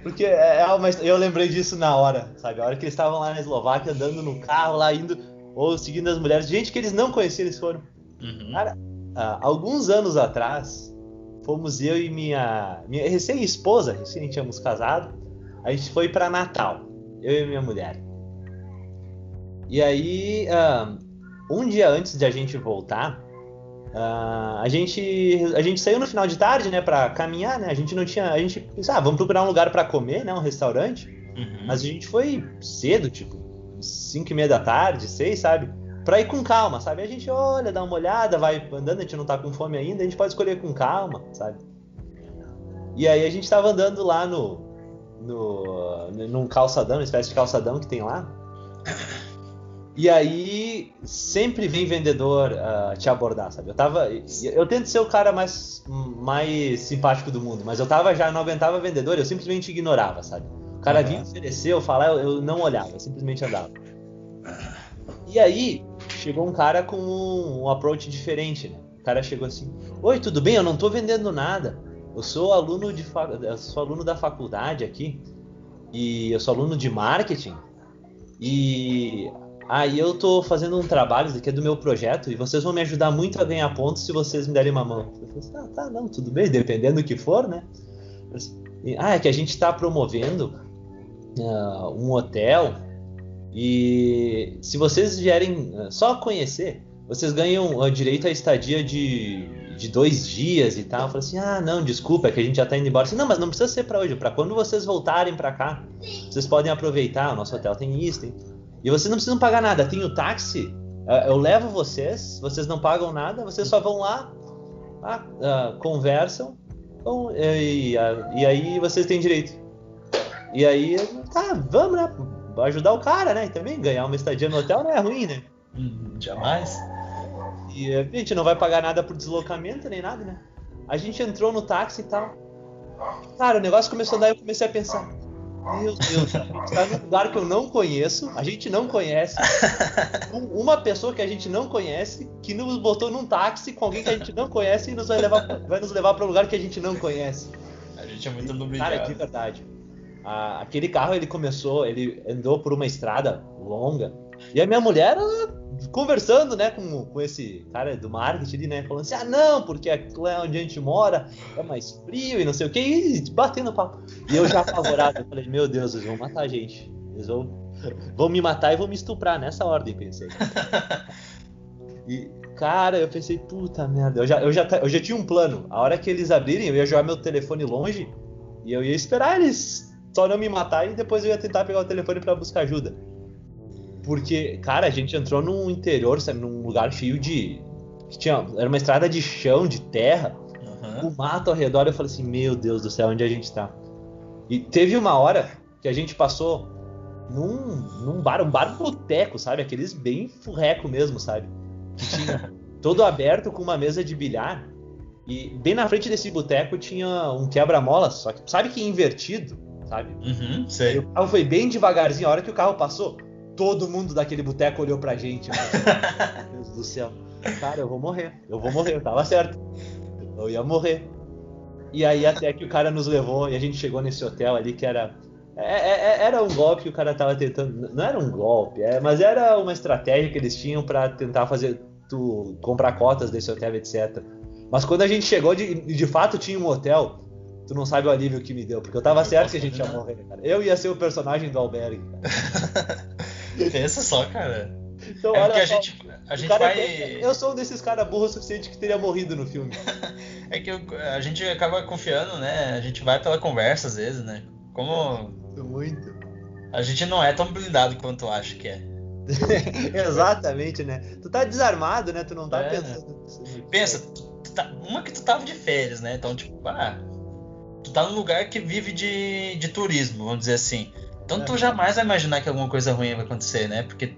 Speaker 2: Porque é, é uma, eu lembrei disso na hora, sabe? A hora que eles estavam lá na Eslováquia andando no carro, lá indo, ou seguindo as mulheres, gente que eles não conheciam, eles foram.
Speaker 1: Uhum.
Speaker 2: Cara, uh, alguns anos atrás, fomos eu e minha, minha recém-esposa, recém tínhamos casado, a gente foi para Natal, eu e minha mulher. E aí, um dia antes de a gente voltar, a gente a gente saiu no final de tarde, né, para caminhar, né? A gente não tinha, a gente pensava, ah, vamos procurar um lugar para comer, né, um restaurante.
Speaker 1: Uhum.
Speaker 2: Mas a gente foi cedo, tipo, 5 e meia da tarde, 6, sabe? Pra ir com calma, sabe? A gente olha, dá uma olhada, vai andando, a gente não tá com fome ainda, a gente pode escolher com calma, sabe? E aí a gente tava andando lá no. no num calçadão, uma espécie de calçadão que tem lá. E aí sempre vem vendedor uh, te abordar, sabe? Eu tava. Eu tento ser o cara mais, mais simpático do mundo, mas eu tava já, não aguentava vendedor, eu simplesmente ignorava, sabe? O cara uhum. vinha oferecer, eu falar, eu, eu não olhava, eu simplesmente andava. E aí, chegou um cara com um, approach diferente, né? O cara chegou assim: Oi, tudo bem? Eu não tô vendendo nada. Eu sou aluno de eu sou aluno da faculdade aqui e eu sou aluno de marketing. E Aí eu tô fazendo um trabalho que é do meu projeto e vocês vão me ajudar muito a ganhar pontos se vocês me derem uma mão. Eu falei ah, tá, não, tudo bem, dependendo do que for, né? Ah, é que a gente tá promovendo uh, um hotel e se vocês vierem uh, só conhecer, vocês ganham uh, direito à estadia de, de dois dias e tal. Eu falei assim, ah, não, desculpa, é que a gente já tá indo embora. Assim, não, mas não precisa ser para hoje, para quando vocês voltarem para cá, vocês podem aproveitar, o nosso hotel tem isso, tem e vocês não precisam pagar nada. Tem o táxi, é, eu levo vocês, vocês não pagam nada, vocês só vão lá, lá uh, conversam e, e, aí vocês têm direito. E aí, tá, vamos, né? Ajudar o cara, né? E também ganhar uma estadia no hotel não é ruim, né?
Speaker 1: Hum, jamais.
Speaker 2: E a gente não vai pagar nada por deslocamento nem nada, né? A gente entrou no táxi e tal. Cara, o negócio começou a dar e eu comecei a pensar. Meu Deus, a gente tá num lugar que eu não conheço, a gente não conhece. (laughs) Uma pessoa que a gente não conhece, que nos botou num táxi com alguém que a gente não conhece e nos vai, levar, vai nos levar para um lugar que a gente não conhece.
Speaker 1: A gente é muito lubrificado.
Speaker 2: Cara, de verdade. Ah, aquele carro ele começou, ele andou por uma estrada longa. E a minha mulher, ela conversando, né, com, com esse cara do marketing, né, falando assim, ah, não, porque aqui é onde a gente mora é mais frio e não sei o que, e batendo papo. E eu já apavorado, eu falei, meu Deus, eles vão matar a gente. Eles vão, vão me matar e vão me estuprar, nessa ordem, pensei. (laughs) E, cara, eu pensei, puta merda, eu já, eu, já, eu já tinha um plano. A hora que eles abrirem, eu ia jogar meu telefone longe e eu ia esperar eles só não me matar e depois eu ia tentar pegar o telefone para buscar ajuda. Porque, cara, a gente entrou num interior, sabe, num lugar cheio de. Tinha, era uma estrada de chão, de terra, uhum. o mato ao redor. Eu falei assim: Meu Deus do céu, onde a gente tá? E teve uma hora que a gente passou num, num bar, um bar boteco, sabe? Aqueles bem furreco mesmo, sabe? Que tinha (laughs) todo aberto com uma mesa de bilhar. E bem na frente desse boteco tinha um quebra-mola, só que sabe que invertido, sabe?
Speaker 1: Uhum, sei.
Speaker 2: E o carro foi bem devagarzinho, a hora que o carro passou, todo mundo daquele boteco olhou pra gente. (laughs) Meu Deus do céu. Cara, eu vou morrer. Eu vou morrer. Eu tava certo. Eu ia morrer. E aí até que o cara nos levou e a gente chegou nesse hotel ali que era. É, é, é era um golpe que o cara tava tentando. Não era um golpe, é, mas era uma estratégia que eles tinham para tentar fazer tu comprar cotas desse hotel, etc. Mas quando a gente chegou, de, de fato tinha um hotel. Tu não sabe o alívio que me deu, porque eu tava certo que a gente ia morrer, cara. Eu ia ser o personagem do albergue, cara. (laughs) (laughs)
Speaker 1: Pensa só, cara. Então, é olha, a gente, a gente vai. É,
Speaker 2: eu sou um desses caras burros o suficiente que teria morrido no filme. (laughs)
Speaker 1: é que a gente acaba confiando, né? A gente vai pela conversa às vezes, né? Como.
Speaker 2: Muito.
Speaker 1: A gente não é tão blindado quanto acha que é. (laughs)
Speaker 2: Exatamente, né? Tu tá desarmado, né? Tu não tá é, pensando.
Speaker 1: Né? Pensa, tu, tu tá... uma que tu tava de férias, né? Então, tipo, ah, tu tá num lugar que vive de, de turismo, vamos dizer assim. Então é. tu jamais vai imaginar que alguma coisa ruim vai acontecer, né? Porque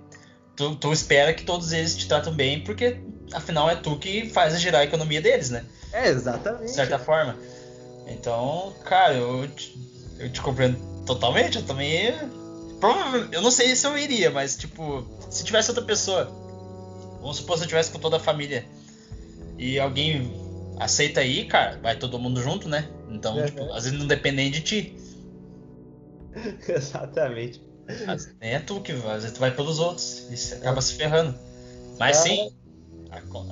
Speaker 1: tu, tu espera que todos eles te tratam bem, porque afinal é tu que faz girar a economia deles, né?
Speaker 2: É, exatamente.
Speaker 1: De certa forma. Então, cara, eu te, eu te compreendo totalmente. Eu também. Provavelmente. Eu não sei se eu iria, mas, tipo, se tivesse outra pessoa. Vamos supor se eu tivesse com toda a família. E alguém aceita aí, cara, vai todo mundo junto, né? Então, é, tipo, é. às vezes não depende nem de ti. (laughs)
Speaker 2: Exatamente.
Speaker 1: Mas nem é tu que vai, tu vai pelos outros e acaba se ferrando. Mas sim,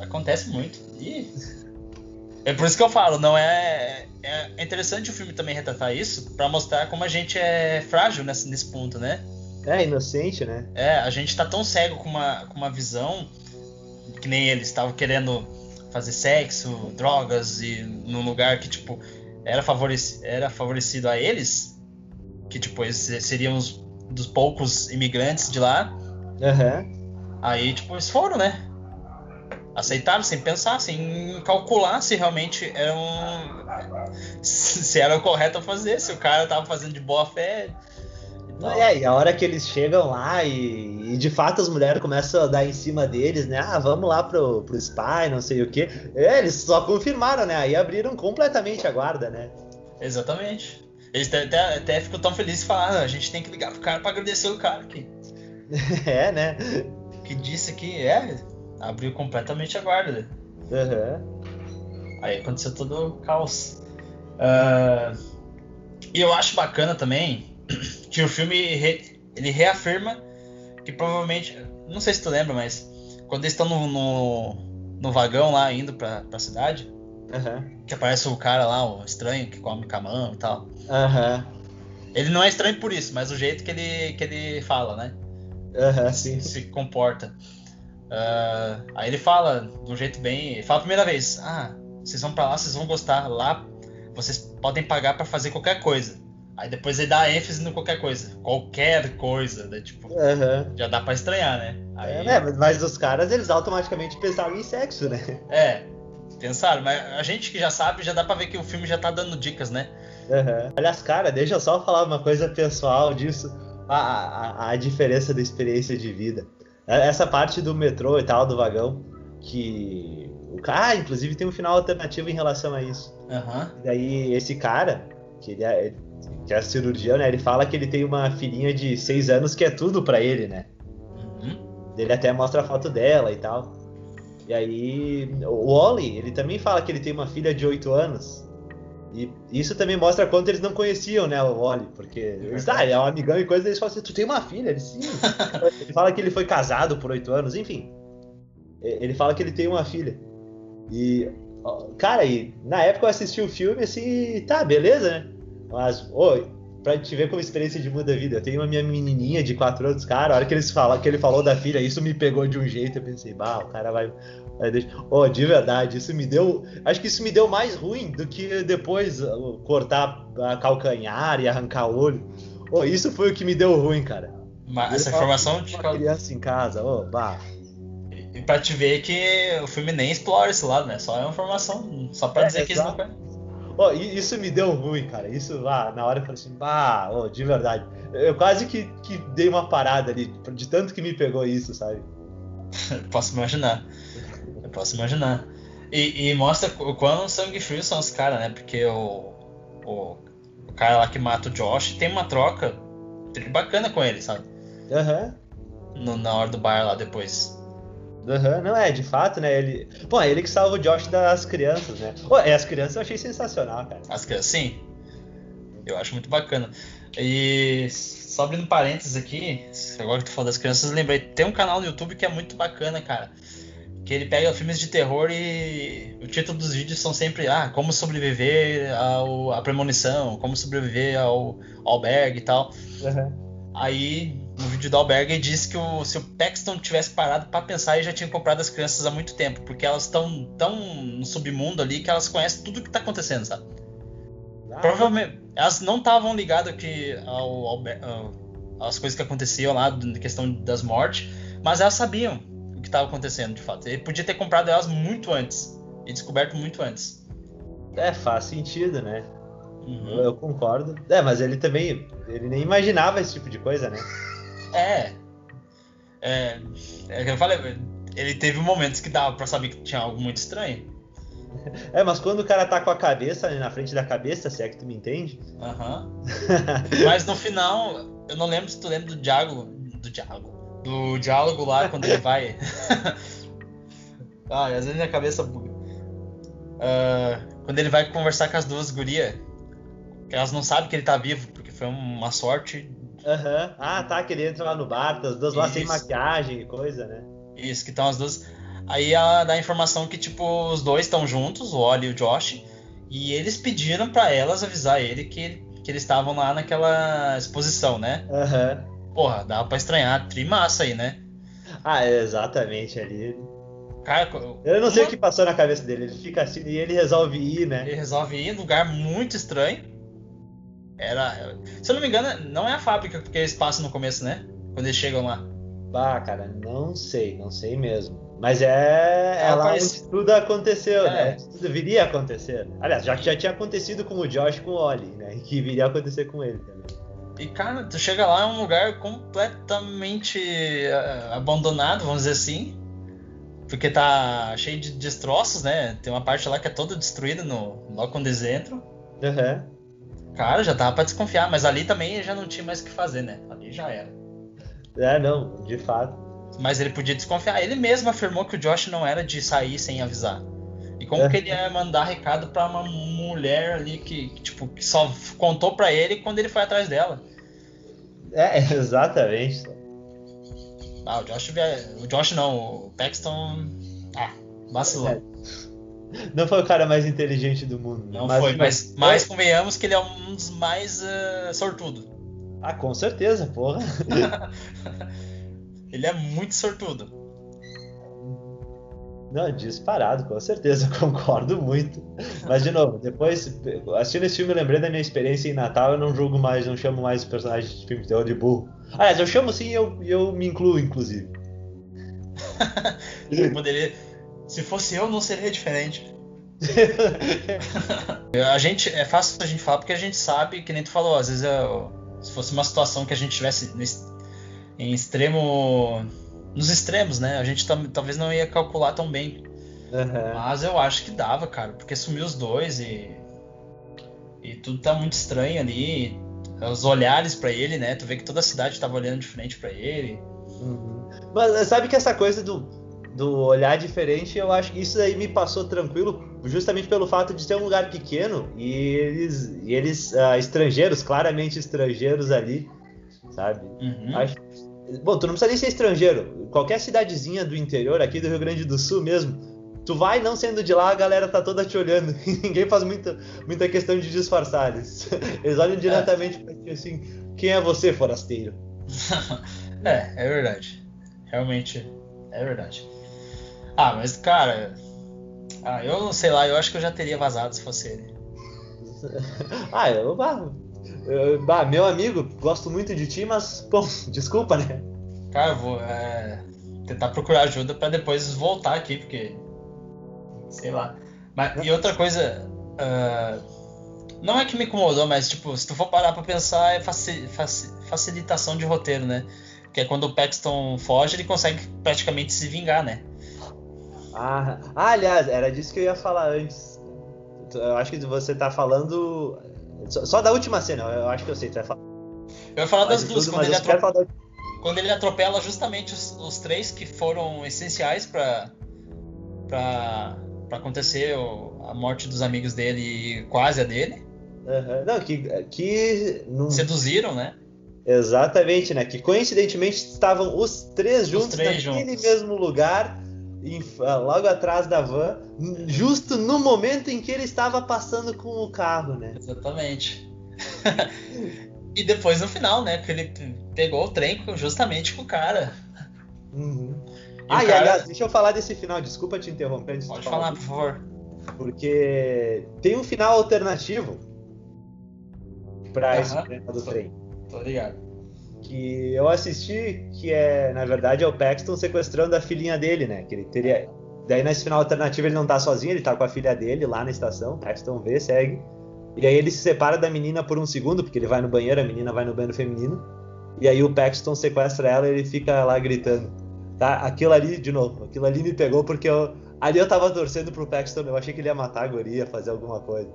Speaker 1: acontece muito. E é por isso que eu falo, não é, é interessante o filme também retratar isso para mostrar como a gente é frágil nesse, nesse ponto, né?
Speaker 2: É inocente, né?
Speaker 1: É, a gente tá tão cego com uma, com uma visão que nem eles estavam querendo fazer sexo, drogas e num lugar que tipo era, favoreci, era favorecido a eles que tipo, eles seriam os dos poucos imigrantes de lá.
Speaker 2: Uhum.
Speaker 1: Aí, tipo, eles foram, né? Aceitaram sem pensar, sem calcular se realmente era um. (laughs) se era o correto a fazer, se o cara tava fazendo de boa fé.
Speaker 2: É, e a hora que eles chegam lá e, e, de fato as mulheres começam a dar em cima deles, né? Ah, vamos lá pro, pro spy, não sei o quê. É, eles só confirmaram, né? Aí abriram completamente a guarda, né?
Speaker 1: Exatamente. Eles até, até, ficam tão felizes e falam, ah, a gente tem que ligar pro cara pra agradecer o cara aqui. (laughs)
Speaker 2: é, né?
Speaker 1: Que disse que é, abriu completamente a guarda.
Speaker 2: Uhum.
Speaker 1: Aí aconteceu todo o caos. Uh, e eu acho bacana também (clears throat) que o filme re, ele reafirma que provavelmente Não sei se tu lembra, mas quando eles estão no, no, no, vagão lá indo pra, pra cidade,
Speaker 2: uhum.
Speaker 1: que aparece o cara lá, o estranho, que come com a mão e tal.
Speaker 2: Aham.
Speaker 1: Uhum. Ele não é estranho por isso, mas o jeito que ele, que ele fala, né?
Speaker 2: Aham, uhum, sim.
Speaker 1: Se comporta. Uh, aí ele fala de um jeito bem. Ele fala a primeira vez: Ah, vocês vão pra lá, vocês vão gostar. Lá vocês podem pagar para fazer qualquer coisa. Aí depois ele dá ênfase no qualquer coisa. Qualquer coisa, né? Tipo,
Speaker 2: uhum.
Speaker 1: já dá pra estranhar, né?
Speaker 2: Aí... É? Mas os caras, eles automaticamente pensaram em sexo, né?
Speaker 1: É, pensaram. Mas a gente que já sabe, já dá pra ver que o filme já tá dando dicas, né?
Speaker 2: Uhum. Aliás, cara, deixa eu só falar uma coisa pessoal disso. A, a, a diferença da experiência de vida. É, essa parte do metrô e tal, do vagão, que. O cara, ah, inclusive tem um final alternativo em relação a isso.
Speaker 1: Uhum.
Speaker 2: Daí esse cara, que ele é, que é cirurgião, né? Ele fala que ele tem uma filhinha de 6 anos que é tudo para ele, né?
Speaker 1: Uhum.
Speaker 2: Ele até mostra a foto dela e tal. E aí, o Wally, ele também fala que ele tem uma filha de 8 anos. E isso também mostra quanto eles não conheciam, né, o Wally, porque eles, ah, é um amigão e coisa, eles falam assim, tu tem uma filha? Ele, sim. (laughs) ele fala que ele foi casado por 8 anos, enfim. Ele fala que ele tem uma filha. E, cara, e na época eu assisti o filme assim, tá, beleza, né? Mas, oi, pra te ver como experiência de muda a vida. Eu tenho uma minha menininha de 4 anos, cara, a hora que, eles falam, que ele falou da filha, isso me pegou de um jeito, eu pensei, bah, o cara vai... vai deixar... Oh, de verdade, isso me deu... Acho que isso me deu mais ruim do que depois cortar a calcanhar e arrancar olho. Oh, isso foi o que me deu ruim, cara.
Speaker 1: Mas essa informação de
Speaker 2: uma criança em casa, oh, bah.
Speaker 1: E pra te ver que o filme nem explora esse lado, né? Só é uma informação, só pra é, dizer que eles não
Speaker 2: Oh, isso me deu ruim, cara. Isso, ah, na hora eu falei assim, bah, oh, de verdade. Eu quase que, que dei uma parada ali, de tanto que me pegou isso, sabe? (laughs)
Speaker 1: posso imaginar. Eu posso imaginar. E, e mostra o quão sangue frio são os caras, né? Porque o, o, o, cara lá que mata o Josh tem uma troca bacana com ele, sabe?
Speaker 2: Aham.
Speaker 1: Uhum. Na hora do bar lá depois.
Speaker 2: Uhum, não é, de fato, né? Ele. Pô, é ele que salva o Josh das crianças, né? É, as crianças eu achei sensacional, cara.
Speaker 1: As crianças, sim. Eu acho muito bacana. E só abrindo parênteses aqui, agora que tu falou das crianças, lembrei, tem um canal no YouTube que é muito bacana, cara. Que ele pega filmes de terror e o título dos vídeos são sempre ah, como sobreviver ao, à premonição, como sobreviver ao, ao albergue e tal.
Speaker 2: Uhum.
Speaker 1: Aí no vídeo do Albergue disse que o, se o Paxton tivesse parado para pensar, ele já tinha comprado as crianças há muito tempo, porque elas estão tão no submundo ali que elas conhecem tudo o que tá acontecendo, sabe? Ah. Provavelmente elas não estavam ligadas que ao, ao, ao, às coisas que aconteciam lá, na questão das mortes, mas elas sabiam o que estava acontecendo de fato. Ele podia ter comprado elas muito antes e descoberto muito antes.
Speaker 2: É, faz sentido, né? Uhum. Eu, eu concordo. É, mas ele também, ele nem imaginava esse tipo de coisa, né? (laughs)
Speaker 1: É. É. É que eu falei, ele teve momentos que dava pra saber que tinha algo muito estranho.
Speaker 2: É, mas quando o cara tá com a cabeça na frente da cabeça, se é que tu me entende.
Speaker 1: Aham. Uhum. (laughs) mas no final, eu não lembro se tu lembra do diálogo. Do diálogo. Do diálogo lá quando ele vai. (laughs) ah, às vezes minha cabeça buga. Uh, quando ele vai conversar com as duas gurias, que elas não sabem que ele tá vivo, porque foi uma sorte.
Speaker 2: Uhum. Ah, tá, que ele entra lá no bar, tá as duas lá sem maquiagem e coisa, né?
Speaker 1: Isso, que estão as duas. Aí ela dá a informação que, tipo, os dois estão juntos, o Oli e o Josh, e eles pediram para elas avisar ele que, que eles estavam lá naquela exposição, né?
Speaker 2: Aham. Uhum.
Speaker 1: Porra, dá pra estranhar, trimassa aí, né?
Speaker 2: Ah, exatamente, ali.
Speaker 1: Cara,
Speaker 2: eu não sei uma... o que passou na cabeça dele, ele fica assim e ele resolve ir, né?
Speaker 1: Ele resolve ir em lugar muito estranho. Era. Se eu não me engano, não é a fábrica que eles passam no começo, né? Quando eles chegam lá.
Speaker 2: Bah, cara, não sei, não sei mesmo. Mas é, é lá onde tudo aconteceu, é. né? Tudo viria a acontecer. Aliás, já, já tinha acontecido com o Josh com o Oli, né? E (laughs) que viria a acontecer com ele também.
Speaker 1: E cara, tu chega lá é um lugar completamente uh, abandonado, vamos dizer assim. Porque tá cheio de destroços, né? Tem uma parte lá que é toda destruída no, logo quando eles entram.
Speaker 2: Uhum.
Speaker 1: Cara, já tava pra desconfiar, mas ali também já não tinha mais o que fazer, né? Ali já era.
Speaker 2: É, não, de fato.
Speaker 1: Mas ele podia desconfiar. Ele mesmo afirmou que o Josh não era de sair sem avisar. E como é. que ele ia mandar recado para uma mulher ali que, tipo, que só contou para ele quando ele foi atrás dela?
Speaker 2: É, (laughs) exatamente.
Speaker 1: Ah, o Josh, o Josh não, o Paxton. Ah, vacilou. É. (laughs)
Speaker 2: Não foi o cara mais inteligente do mundo.
Speaker 1: Não mas, foi, mas, mas convenhamos que ele é um dos mais uh, sortudo.
Speaker 2: Ah, com certeza, porra. (laughs)
Speaker 1: ele é muito sortudo.
Speaker 2: Não, disparado, com certeza, (laughs) concordo muito. Mas, de novo, depois, assistindo esse filme, eu lembrei da minha experiência em Natal, eu não julgo mais, não chamo mais o personagem de filme de terror de burro. Aliás, eu chamo sim e eu, eu me incluo, inclusive.
Speaker 1: poderia... Se fosse eu, não seria diferente. (laughs) a gente, é fácil a gente falar porque a gente sabe, que nem tu falou, às vezes eu, se fosse uma situação que a gente tivesse em extremo nos extremos, né? A gente talvez não ia calcular tão bem. Uhum. Mas eu acho que dava, cara, porque sumiu os dois e. E tudo tá muito estranho ali. Os olhares para ele, né? Tu vê que toda a cidade tava olhando diferente para ele.
Speaker 2: Uhum. Mas sabe que essa coisa do, do olhar diferente, eu acho que isso aí me passou tranquilo, justamente pelo fato de ser um lugar pequeno e eles, e eles uh, estrangeiros, claramente estrangeiros ali, sabe? Uhum. Acho, Bom, tu não precisa nem ser estrangeiro. Qualquer cidadezinha do interior, aqui do Rio Grande do Sul mesmo, tu vai não sendo de lá, a galera tá toda te olhando. (laughs) Ninguém faz muita, muita questão de disfarçar. Eles, (laughs) eles olham diretamente é. pra ti assim: quem é você, forasteiro? (laughs)
Speaker 1: é, é verdade. Realmente, é verdade. Ah, mas cara. Ah, eu não sei lá, eu acho que eu já teria vazado se fosse ele. (laughs)
Speaker 2: ah, eu. bah, meu amigo, gosto muito de ti, mas, bom, (laughs) desculpa, né?
Speaker 1: Cara, eu vou é, tentar procurar ajuda para depois voltar aqui, porque. Sei lá. Mas, e outra coisa. Uh, não é que me incomodou, mas, tipo, se tu for parar pra pensar, é faci, faci, facilitação de roteiro, né? Que é quando o Paxton foge, ele consegue praticamente se vingar, né?
Speaker 2: Ah, ah, aliás, era disso que eu ia falar antes. Eu acho que você tá falando só, da última cena, eu acho que eu sei, tu vai falar.
Speaker 1: Eu ia falar das duas, tudo, quando, ele atrope... da... quando, ele atropela justamente os, os três que foram essenciais para para acontecer a morte dos amigos dele e quase a dele.
Speaker 2: Uhum. Não, que. que não...
Speaker 1: Seduziram, né?
Speaker 2: Exatamente, né? Que coincidentemente estavam os três juntos os três naquele juntos. mesmo lugar ah, logo atrás da van, justo no momento em que ele estava passando com o carro, né?
Speaker 1: Exatamente. (laughs) e depois no final, né? Que ele pegou o trem justamente com o cara.
Speaker 2: Uhum. E ah, e cara... aliás, deixa eu falar desse final, desculpa te interromper.
Speaker 1: Pode falar, falar, por favor.
Speaker 2: Porque tem um final alternativo para esse final do trem.
Speaker 1: Tô ligado
Speaker 2: que eu assisti, que é, na verdade, é o Paxton sequestrando a filhinha dele, né? Que ele teria. Daí nesse final alternativo ele não tá sozinho, ele tá com a filha dele lá na estação. Paxton vê, segue. E aí ele se separa da menina por um segundo, porque ele vai no banheiro, a menina vai no banheiro feminino. E aí o Paxton sequestra ela e ele fica lá gritando. Tá? Aquilo ali, de novo, aquilo ali me pegou porque eu, ali eu tava torcendo pro Paxton, eu achei que ele ia matar a guria, fazer alguma coisa.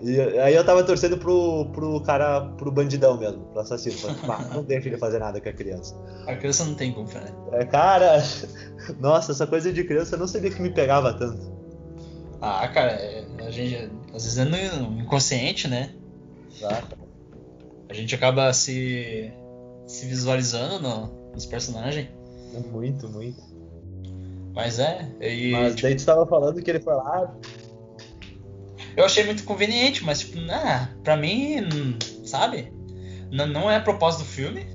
Speaker 2: E aí eu tava torcendo pro, pro cara, pro bandidão mesmo, pro assassino. (laughs) não deixa ele fazer nada com a criança.
Speaker 1: A criança não tem culpa, né?
Speaker 2: É, cara, (laughs) nossa, essa coisa de criança eu não sabia que me pegava tanto.
Speaker 1: Ah, cara, é, a gente, às vezes é no inconsciente, né?
Speaker 2: Exato.
Speaker 1: A gente acaba se, se visualizando no, nos personagens.
Speaker 2: Muito, muito.
Speaker 1: Mas é. E,
Speaker 2: Mas tipo... daí tu tava falando que ele foi lá,
Speaker 1: eu achei muito conveniente, mas, tipo, ah, pra mim, sabe? Não, não é a propósito do filme.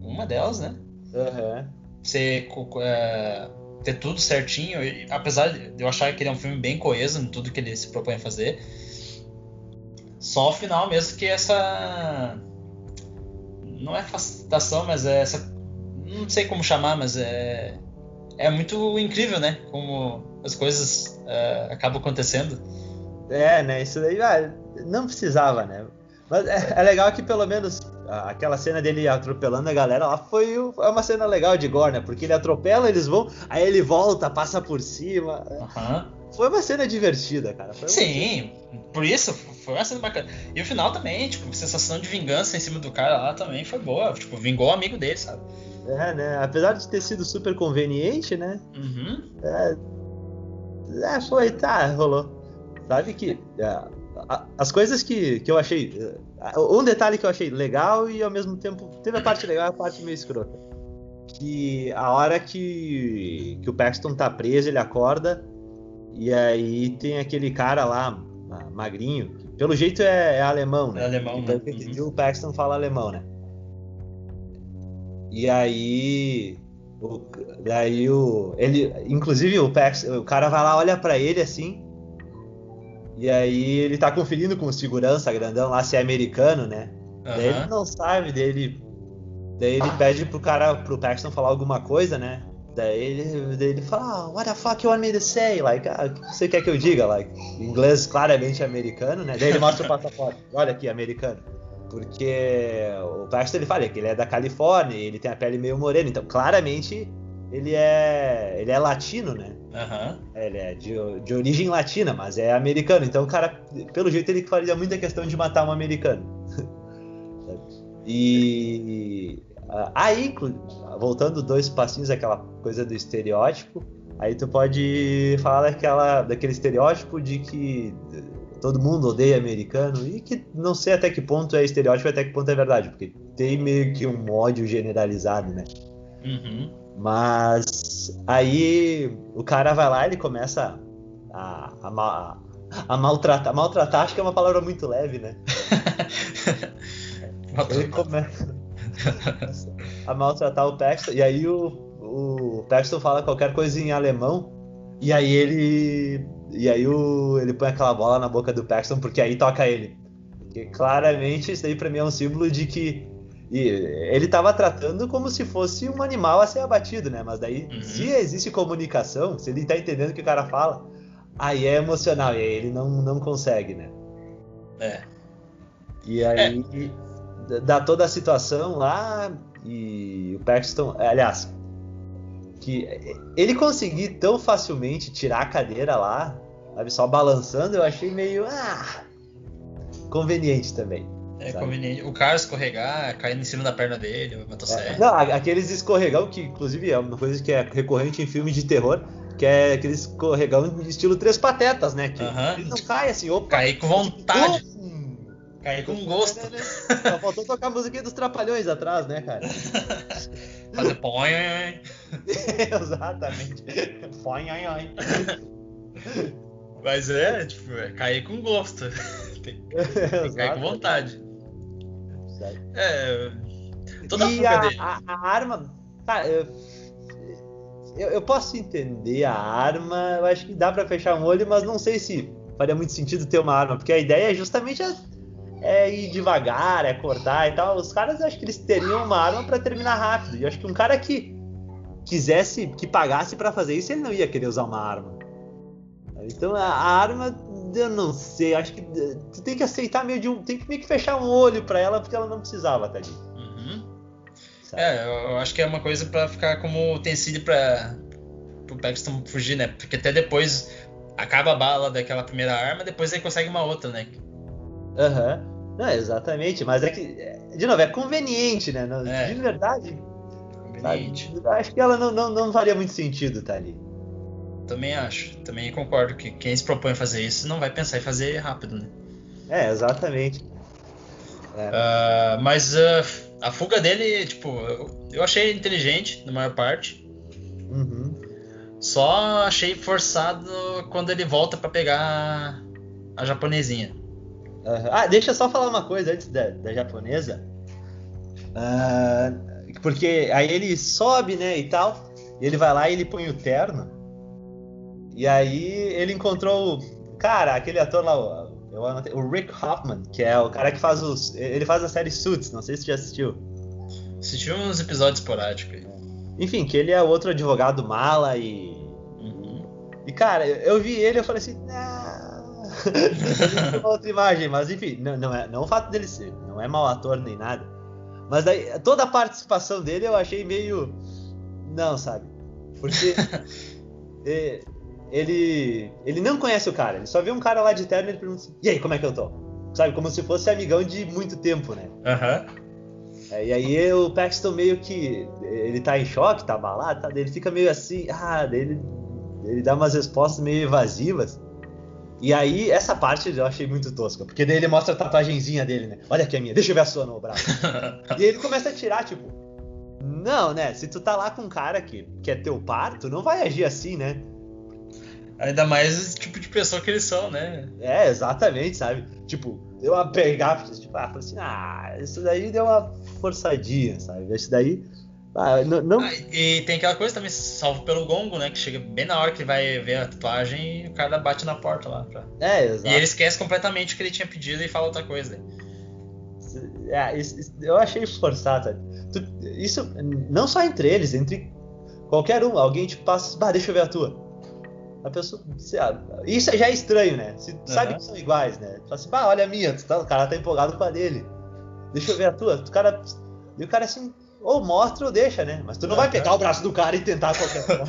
Speaker 1: Uma delas, né?
Speaker 2: Uhum.
Speaker 1: Você é, ter tudo certinho. apesar de eu achar que ele é um filme bem coeso em tudo que ele se propõe a fazer. Só o final mesmo que essa. Não é facilitação, mas é essa. Não sei como chamar, mas é. É muito incrível, né? Como as coisas uh, acabam acontecendo.
Speaker 2: É, né? Isso daí ah, não precisava, né? Mas é, é, legal que pelo menos aquela cena dele atropelando a galera lá foi é uma cena legal de gore, né? Porque ele atropela, eles vão, aí ele volta, passa por cima.
Speaker 1: Uhum.
Speaker 2: Foi uma cena divertida, cara.
Speaker 1: Sim, por isso foi uma cena bacana. E o final também, tipo, sensação de vingança em cima do cara lá também foi boa. Tipo, vingou o amigo dele, sabe?
Speaker 2: É, né? Apesar de ter sido super conveniente, né?
Speaker 1: Uhum.
Speaker 2: É, é foi, tá, rolou. Sabe que é, as coisas que, que eu achei. É, um detalhe que eu achei legal e ao mesmo tempo teve a parte legal e a parte meio escrota. que a hora que, que o Paxton tá preso, ele acorda e aí tem aquele cara lá, magrinho, que pelo jeito é, é alemão, né?
Speaker 1: É alemão, então,
Speaker 2: né? Uhum. O Paxton fala alemão, né? E aí o, daí o. Ele. Inclusive o Pax, o cara vai lá, olha para ele assim. E aí ele tá conferindo com o segurança grandão lá se é americano, né? Uhum. Daí ele não sabe, dele. Daí ele pede pro cara, pro Paxton falar alguma coisa, né? Daí ele, daí ele fala, oh, what the fuck you want me to say? Like, ah, o que você quer que eu diga? Like, inglês claramente americano, né? Daí ele mostra o passaporte. (laughs) Olha aqui, americano. Porque o Paxton ele fala que ele é da Califórnia, ele tem a pele meio morena, então claramente ele é ele é latino, né?
Speaker 1: Uhum.
Speaker 2: Ele é de, de origem latina, mas é americano. Então o cara, pelo jeito, ele faria muita questão de matar um americano. (laughs) e aí, voltando dois passinhos, aquela coisa do estereótipo, aí tu pode falar daquela, daquele estereótipo de que todo mundo odeia americano e que não sei até que ponto é estereótipo e até que ponto é verdade, porque tem meio que um ódio generalizado, né?
Speaker 1: Uhum.
Speaker 2: Mas aí o cara vai lá, ele começa a, a, a, a maltratar. Maltratar acho que é uma palavra muito leve, né? (laughs) ele começa a maltratar o Paxton, e aí o, o Paxton fala qualquer coisa em alemão, e aí ele e aí o, ele põe aquela bola na boca do Paxton porque aí toca ele. Porque claramente isso daí pra mim é um símbolo de que e ele estava tratando como se fosse um animal a ser abatido, né? Mas daí, uhum. se existe comunicação, se ele tá entendendo o que o cara fala, aí é emocional, e aí ele não, não consegue, né?
Speaker 1: É.
Speaker 2: E aí é. dá toda a situação lá, e o Paxton, aliás, que ele conseguir tão facilmente tirar a cadeira lá, sabe, só balançando, eu achei meio ah, conveniente também.
Speaker 1: É sabe? conveniente. O cara escorregar, caindo em cima da perna dele, o
Speaker 2: motosserra. Não, aqueles escorregão que, inclusive, é uma coisa que é recorrente em filmes de terror, que é aquele escorregão de estilo Três Patetas, né? Que
Speaker 1: uh -huh.
Speaker 2: ele não cai assim, opa.
Speaker 1: Cair com vontade. Cair com gosto.
Speaker 2: Só faltou tocar a musiquinha dos Trapalhões atrás, né, cara? (laughs)
Speaker 1: Fazer põe. (laughs)
Speaker 2: Exatamente. Põe, ai, ai.
Speaker 1: Mas é, tipo, é cair com gosto. tem, (laughs) tem que cair com vontade. É.
Speaker 2: Toda e a, a, a, arma. Tá, eu, eu, eu, posso entender a arma, eu acho que dá para fechar um olho, mas não sei se faria muito sentido ter uma arma, porque a ideia é justamente a é ir devagar, é cortar e tal. Os caras acho que eles teriam uma arma para terminar rápido. E acho que um cara que quisesse, que pagasse para fazer isso, ele não ia querer usar uma arma. Então a, arma, eu não sei, acho que tu tem que aceitar meio de um, tem que meio que fechar um olho para ela porque ela não precisava estar ali.
Speaker 1: Uhum. É, eu acho que é uma coisa para ficar como utensílio para o Paxton fugir, né? Porque até depois acaba a bala daquela primeira arma, depois ele consegue uma outra, né?
Speaker 2: Aham. Uhum. Não, exatamente, mas é que, de novo, é conveniente, né?
Speaker 1: É.
Speaker 2: De verdade.
Speaker 1: Conveniente.
Speaker 2: Sabe? Acho que ela não, não, não faria muito sentido estar tá ali.
Speaker 1: Também acho. Também concordo que quem se propõe a fazer isso não vai pensar em fazer rápido, né?
Speaker 2: É, exatamente.
Speaker 1: É. Uh, mas uh, a fuga dele, tipo, eu, eu, achei inteligente na maior parte.
Speaker 2: Uhum.
Speaker 1: Só achei forçado quando ele volta para pegar a japonesinha.
Speaker 2: Uhum. Ah, deixa eu só falar uma coisa antes da, da japonesa. Uh, porque aí ele sobe, né, e tal. E ele vai lá e ele põe o terno. E aí ele encontrou, cara, aquele ator lá, o Rick Hoffman, que é o cara que faz os. Ele faz a série Suits, não sei se você já assistiu.
Speaker 1: Assisti uns episódios esporádicos aí.
Speaker 2: Enfim, que ele é outro advogado mala e.
Speaker 1: Uhum.
Speaker 2: E cara, eu vi ele e eu falei assim, (laughs) outra imagem, mas enfim, não, não, é, não o fato dele ser, não é mau ator nem nada. Mas daí, toda a participação dele eu achei meio. Não, sabe? Porque. (laughs) ele. Ele não conhece o cara, ele só vê um cara lá de terno e ele pergunta assim: E aí, como é que eu tô? Sabe? Como se fosse amigão de muito tempo, né?
Speaker 1: Aham.
Speaker 2: Uhum. É, e aí o Paxton meio que. Ele tá em choque, tá abalado, tá? Ele fica meio assim, ah, ele, ele dá umas respostas meio evasivas. E aí, essa parte eu achei muito tosca, porque daí ele mostra a tatuagenzinha dele, né? Olha aqui a minha, deixa eu ver a sua no braço. (laughs) e aí ele começa a tirar, tipo, Não, né? Se tu tá lá com um cara que, que é teu par, tu não vai agir assim, né?
Speaker 1: Ainda mais o tipo de pessoa que eles são, né?
Speaker 2: É, exatamente, sabe? Tipo, eu a pegar, tipo, ah, assim, ah, isso daí deu uma forçadinha, sabe? Isso daí. Ah, não, não... Ah,
Speaker 1: e tem aquela coisa também, salvo pelo gongo, né? Que chega bem na hora que ele vai ver a tatuagem e o cara bate na porta lá. Pra...
Speaker 2: É, exato.
Speaker 1: E ele esquece completamente o que ele tinha pedido e fala outra coisa.
Speaker 2: É, isso, isso, eu achei forçado, sabe? Isso não só entre eles, entre qualquer um. Alguém te passa, bah, deixa eu ver a tua. A pessoa. Isso já é estranho, né? Você uhum. sabe que são iguais, né? Fala assim, bah, olha a minha, tá, o cara tá empolgado com a dele. Deixa eu ver a tua. O cara. E o cara assim, ou mostra ou deixa, né? Mas tu não uhum. vai pegar o braço do cara e tentar qualquer coisa.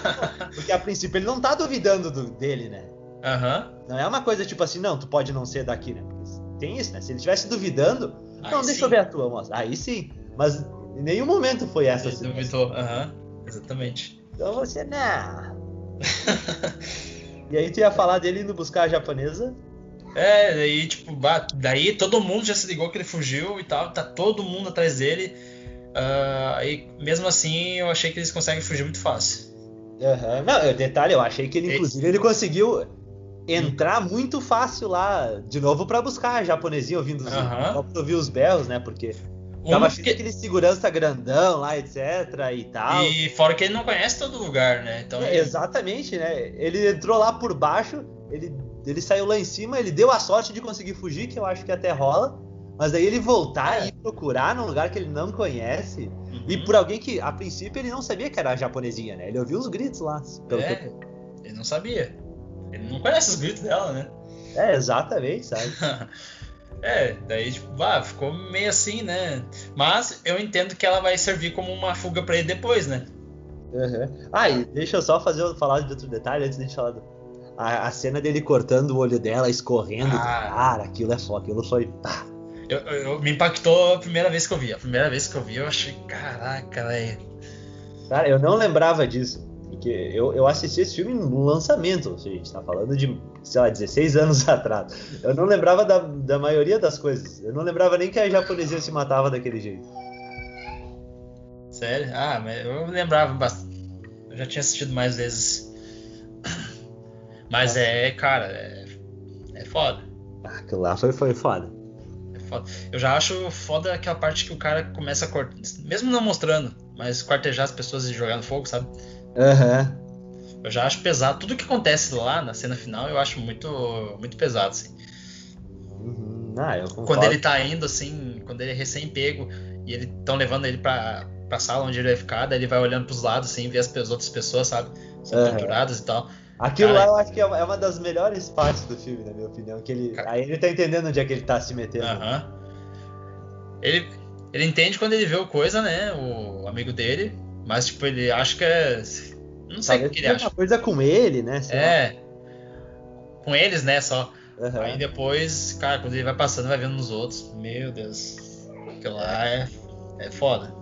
Speaker 2: (laughs) Porque a princípio ele não tá duvidando do, dele, né?
Speaker 1: Uhum.
Speaker 2: Não é uma coisa tipo assim, não, tu pode não ser daqui, né? tem isso, né? Se ele estivesse duvidando, Aí não, sim. deixa eu ver a tua, moça. Aí sim. Mas em nenhum momento foi essa
Speaker 1: ele Duvidou, aham. Uhum. Exatamente.
Speaker 2: Então você, não. (laughs) e aí tu ia falar dele indo buscar a japonesa?
Speaker 1: É, daí tipo, daí todo mundo já se ligou que ele fugiu e tal, tá todo mundo atrás dele. Uh, e mesmo assim eu achei que eles conseguem fugir muito fácil.
Speaker 2: Uhum. Não, detalhe, eu achei que ele, inclusive, ele conseguiu entrar muito fácil lá, de novo, para buscar a japonesinha ouvindo os, uhum. ouvir os berros, né? Porque Tava cheio que... aquele segurança grandão lá, etc. e tal.
Speaker 1: E fora que ele não conhece todo lugar, né? Então
Speaker 2: é, ele... Exatamente, né? Ele entrou lá por baixo, ele, ele saiu lá em cima, ele deu a sorte de conseguir fugir, que eu acho que até rola. Mas daí ele voltar é. e procurar num lugar que ele não conhece. Uhum. E por alguém que, a princípio, ele não sabia que era a japonesinha, né? Ele ouviu os gritos lá.
Speaker 1: é, que... ele não sabia. Ele não conhece os gritos dela, né?
Speaker 2: É, exatamente, sabe? (laughs)
Speaker 1: É, daí, tipo, ah, ficou meio assim, né? Mas eu entendo que ela vai servir como uma fuga para ele depois, né?
Speaker 2: Uhum. Ah, e deixa eu só fazer, falar de outro detalhe antes de falar do... a, a, cena dele cortando o olho dela, escorrendo. Ah. Cara, aquilo é foda, aquilo foi. Pá.
Speaker 1: Eu, eu, me impactou a primeira vez que eu vi. A primeira vez que eu vi, eu achei, caraca, velho.
Speaker 2: Cara, eu não lembrava disso. Porque eu, eu assisti esse filme no lançamento, a gente tá falando de, sei lá, 16 (laughs) anos atrás. Eu não lembrava da, da maioria das coisas. Eu não lembrava nem que a japonesinha se matava daquele jeito.
Speaker 1: Sério? Ah, mas eu lembrava bastante. Eu já tinha assistido mais vezes. Mas é, cara, é, é foda.
Speaker 2: Ah, aquilo lá foi, foi foda.
Speaker 1: É foda. Eu já acho foda aquela parte que o cara começa a cortar. Mesmo não mostrando, mas quartejar as pessoas e jogar no fogo, sabe?
Speaker 2: Aham. Uhum.
Speaker 1: Eu já acho pesado. Tudo que acontece lá na cena final eu acho muito, muito pesado, assim.
Speaker 2: Uhum. Ah, eu
Speaker 1: quando ele tá indo, assim, quando ele é recém-pego e eles estão levando ele pra, pra sala onde ele vai ficar, daí ele vai olhando pros lados, assim, ver as outras pessoas, sabe? São uhum. torturadas e tal.
Speaker 2: Aquilo Cara, lá eu acho que é uma, é uma, das melhores partes do filme, na minha opinião. Que ele, Cara... Aí ele tá entendendo onde é que ele tá se metendo.
Speaker 1: Uhum. Ele, ele entende quando ele vê o coisa, né? O amigo dele. Mas, tipo, ele acha que é. Não sei Talvez o que ele acha.
Speaker 2: coisa com ele, né?
Speaker 1: Sei é. Lá. Com eles, né? Só. Uhum. Aí depois, cara, quando ele vai passando, vai vendo nos outros. Meu Deus. Aquilo lá é, é foda.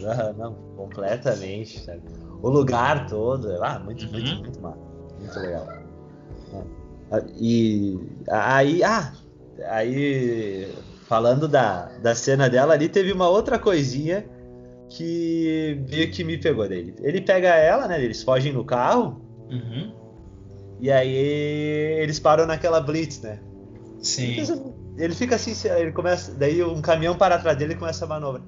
Speaker 2: Uhum, não, completamente, sabe? O lugar todo, ah, muito, uhum. muito, muito mal. Muito legal. Ah, e aí, ah, aí falando da, da cena dela ali, teve uma outra coisinha que meio que me pegou dele. Ele pega ela, né? Eles fogem no carro.
Speaker 1: Uhum.
Speaker 2: E aí eles param naquela blitz, né?
Speaker 1: Sim.
Speaker 2: Ele fica assim, ele começa. Daí um caminhão para atrás dele e começa a manobra.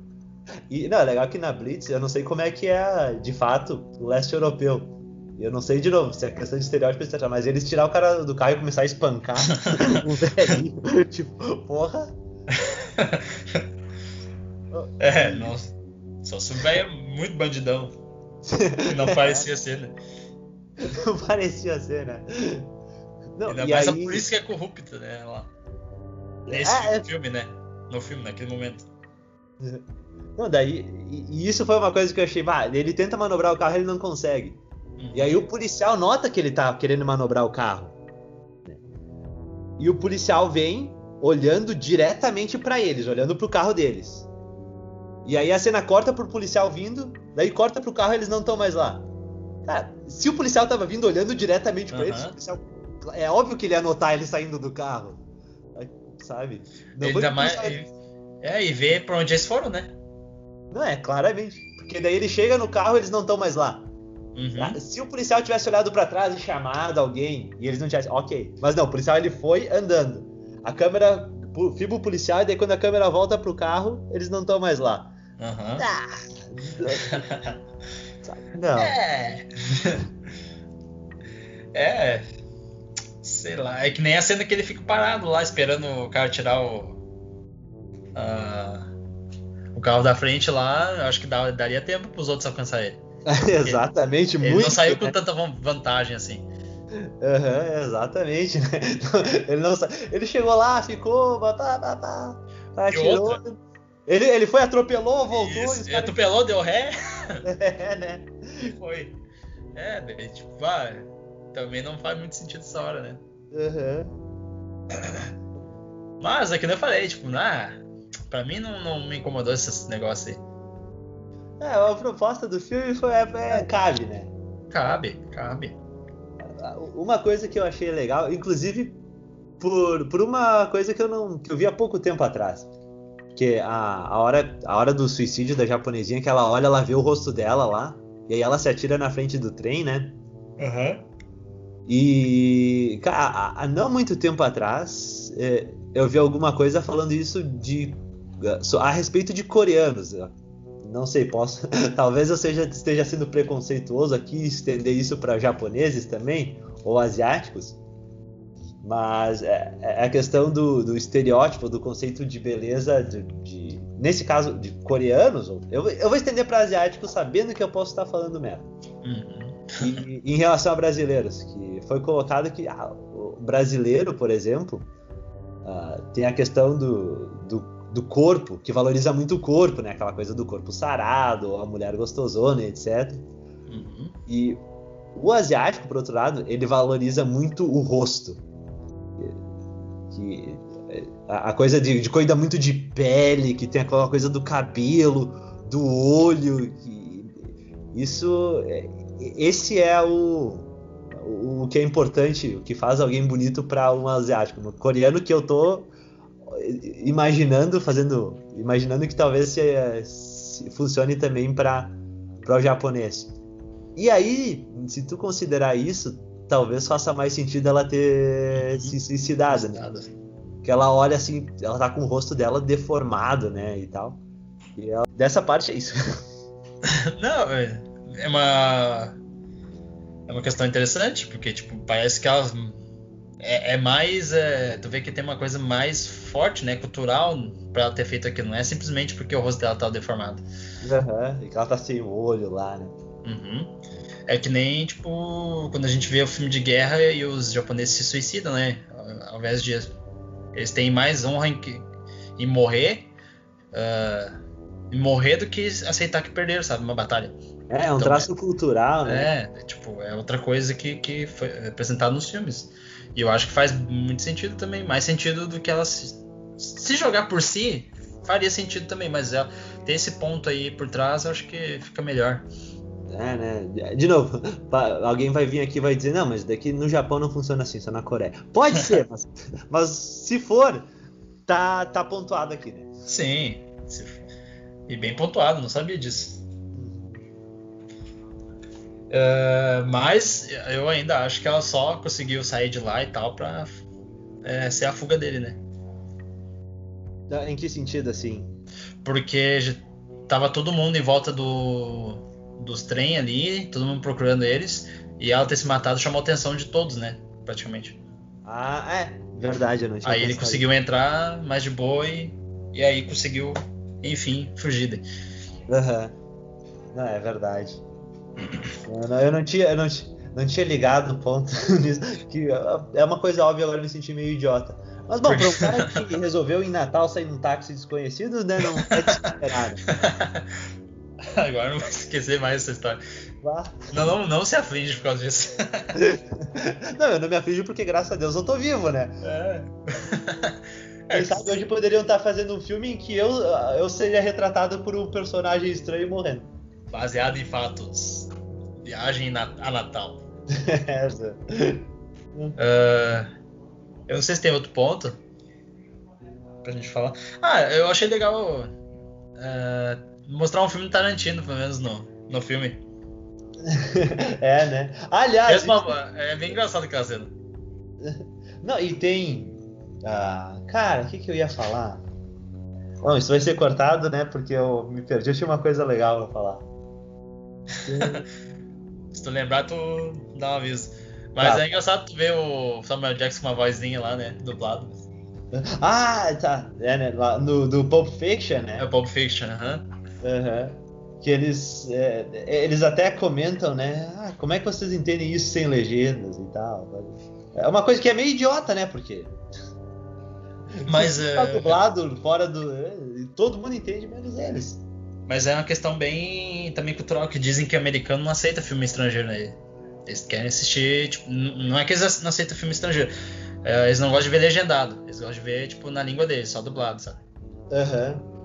Speaker 2: E não, é legal que na Blitz, eu não sei como é que é, de fato, o leste europeu. Eu não sei de novo se é questão de estereótipo, etc. Mas eles tirar o cara do carro e começar a espancar (laughs) um velhinho. (laughs) tipo, porra. (laughs)
Speaker 1: É, nossa. Só se o velho é muito bandidão. Não parecia (laughs) ser, né?
Speaker 2: Não parecia ser, né?
Speaker 1: Não, Ainda mais aí... a polícia que é corrupta, né? Lá. Nesse é, é, filme, né? No filme, naquele momento. (laughs)
Speaker 2: Não, daí. E isso foi uma coisa que eu achei. Ah, ele tenta manobrar o carro ele não consegue. Uhum. E aí o policial nota que ele tá querendo manobrar o carro. E o policial vem olhando diretamente para eles, olhando pro carro deles. E aí a cena corta pro policial vindo, daí corta pro carro e eles não estão mais lá. Cara, se o policial tava vindo olhando diretamente pra uhum. eles, policial, é óbvio que ele ia notar ele saindo do carro. Sabe?
Speaker 1: Não ele mais, É, e ver pra onde eles foram, né?
Speaker 2: Não, é, claramente. Porque daí ele chega no carro eles não estão mais lá. Uhum. Se o policial tivesse olhado para trás e chamado alguém e eles não tivessem. Ok. Mas não, o policial ele foi andando. A câmera. Filma o policial e daí quando a câmera volta pro carro, eles não estão mais lá.
Speaker 1: Uhum.
Speaker 2: Ah, (laughs) não.
Speaker 1: É. (laughs) é. Sei lá. É que nem a cena que ele fica parado lá esperando o cara tirar o. Uh, o carro da frente lá. Acho que dá, daria tempo pros outros alcançar ele. (laughs)
Speaker 2: exatamente,
Speaker 1: ele
Speaker 2: muito. Ele
Speaker 1: não saiu com né? tanta vantagem assim.
Speaker 2: Uhum, exatamente, né? Ele, não sa... ele chegou lá, ficou, tá, tá, tá, atirou. Ele, ele foi, atropelou, voltou.
Speaker 1: Isso, ele atropelou, deu ré. (laughs)
Speaker 2: É, né?
Speaker 1: Foi. É, daí, tipo, vai. Também não faz muito sentido essa hora, né?
Speaker 2: Uhum. (coughs)
Speaker 1: Mas, é que eu falei, tipo, ah, pra mim não, não me incomodou esse negócio aí.
Speaker 2: É, a proposta do filme foi, é, é, cabe, né?
Speaker 1: Cabe, cabe.
Speaker 2: Uma coisa que eu achei legal, inclusive por, por uma coisa que eu não que eu vi há pouco tempo atrás. Que a, a, hora, a hora do suicídio da japonesinha, que ela olha, ela vê o rosto dela lá, e aí ela se atira na frente do trem, né?
Speaker 1: Uhum.
Speaker 2: E, cara, há não muito tempo atrás, é, eu vi alguma coisa falando isso de a respeito de coreanos não sei, posso. (laughs) Talvez eu seja, esteja sendo preconceituoso aqui estender isso para japoneses também, ou asiáticos. Mas é, é a questão do, do, estereótipo, do conceito de beleza, de, de nesse caso, de coreanos. Eu, eu vou estender para asiáticos sabendo que eu posso estar falando merda.
Speaker 1: Uhum.
Speaker 2: E, em relação a brasileiros, que foi colocado que ah, o brasileiro, por exemplo, ah, tem a questão do, do do corpo, que valoriza muito o corpo, né? Aquela coisa do corpo sarado, a mulher gostosona, etc.
Speaker 1: Uhum.
Speaker 2: E o asiático, por outro lado, ele valoriza muito o rosto. Que, a, coisa de, de coisa muito de pele, que tem aquela coisa do cabelo, do olho. Que, isso, é, esse é o, o que é importante, o que faz alguém bonito para um asiático. No coreano que eu tô imaginando, fazendo, imaginando que talvez se, se funcione também para o japonês. E aí, se tu considerar isso, talvez faça mais sentido ela ter uhum. se suicidado, né? Que ela olha assim, ela tá com o rosto dela deformado, né, e tal. E ela, dessa parte é isso. (laughs)
Speaker 1: Não, é, é uma é uma questão interessante, porque tipo, parece que ela é, é mais. É, tu vê que tem uma coisa mais forte, né? Cultural pra ela ter feito aquilo. Não é simplesmente porque o rosto dela tá deformado.
Speaker 2: Aham, uhum, e que ela tá sem o olho lá, né?
Speaker 1: Uhum. É que nem, tipo, quando a gente vê o filme de guerra e os japoneses se suicidam, né? Ao invés de. Eles têm mais honra em, em morrer. Uh, em morrer do que aceitar que perderam, sabe? Uma batalha.
Speaker 2: É, é um então, traço é, cultural,
Speaker 1: né? É, tipo, é outra coisa que, que foi apresentado nos filmes. E eu acho que faz muito sentido também, mais sentido do que ela se, se jogar por si, faria sentido também, mas ela ter esse ponto aí por trás, eu acho que fica melhor.
Speaker 2: É, né? De novo, (laughs) alguém vai vir aqui e vai dizer, não, mas daqui no Japão não funciona assim, só na Coreia. Pode ser, (laughs) mas, mas se for, tá, tá pontuado aqui, né?
Speaker 1: Sim, e bem pontuado, não sabia disso. Uh, mas eu ainda acho que ela só conseguiu sair de lá e tal pra é, ser a fuga dele, né?
Speaker 2: Em que sentido, assim?
Speaker 1: Porque tava todo mundo em volta do, dos trem ali, todo mundo procurando eles, e ela ter se matado chamou a atenção de todos, né? Praticamente.
Speaker 2: Ah, é. Verdade, eu não tinha
Speaker 1: Aí ele conseguiu entrar mais de boa e, e aí conseguiu, enfim, fugir.
Speaker 2: Aham. Uhum. Não, é verdade. Eu não, eu não tinha, eu não, não tinha ligado no ponto (laughs) nisso, que é uma coisa óbvia, agora eu me senti meio idiota. Mas bom, para um cara que resolveu em Natal sair num táxi desconhecido, né, não é desesperado. (laughs) (laughs)
Speaker 1: Agora não vou esquecer mais essa história. Não, não, não se aflige por causa disso. (laughs)
Speaker 2: não, eu não me aflijo porque graças a Deus eu tô vivo, né?
Speaker 1: É. (laughs)
Speaker 2: Quem sabe hoje poderiam estar fazendo um filme em que eu, eu seria retratado por um personagem estranho morrendo.
Speaker 1: Baseado em fatos. Viagem a Natal. uh, eu não sei se tem outro ponto pra gente falar. Ah, eu achei legal uh, mostrar um filme Tarantino, pelo menos no, no filme. (laughs)
Speaker 2: é, né? Aliás.
Speaker 1: É bem engraçado aquela cena. (laughs)
Speaker 2: Não, e tem. Ah, cara, o que, que eu ia falar? Bom, isso vai ser cortado, né? Porque eu me perdi. Eu tinha uma coisa legal pra falar. (laughs)
Speaker 1: Se tu lembrar, tu dá um aviso. Mas tá. é engraçado tu ver o Samuel Jackson com uma vozinha lá, né? Dublado.
Speaker 2: Ah, tá. É, né? Lá no, do Pulp Fiction, né?
Speaker 1: É o Pulp Fiction, aham.
Speaker 2: Uhum. Que eles, é, eles até comentam, né? Ah, como é que vocês entendem isso sem legendas e tal? É uma coisa que é meio idiota, né? Porque. (laughs)
Speaker 1: Mas. Tá
Speaker 2: dublado fora do. Todo mundo entende, menos eles.
Speaker 1: Mas é uma questão bem também cultural, que dizem que americano não aceita filme estrangeiro, né? Eles querem assistir, tipo, não é que eles não aceitam filme estrangeiro. É, eles não gostam de ver legendado. Eles gostam de ver, tipo, na língua deles, só dublado, sabe?
Speaker 2: Aham. Uhum.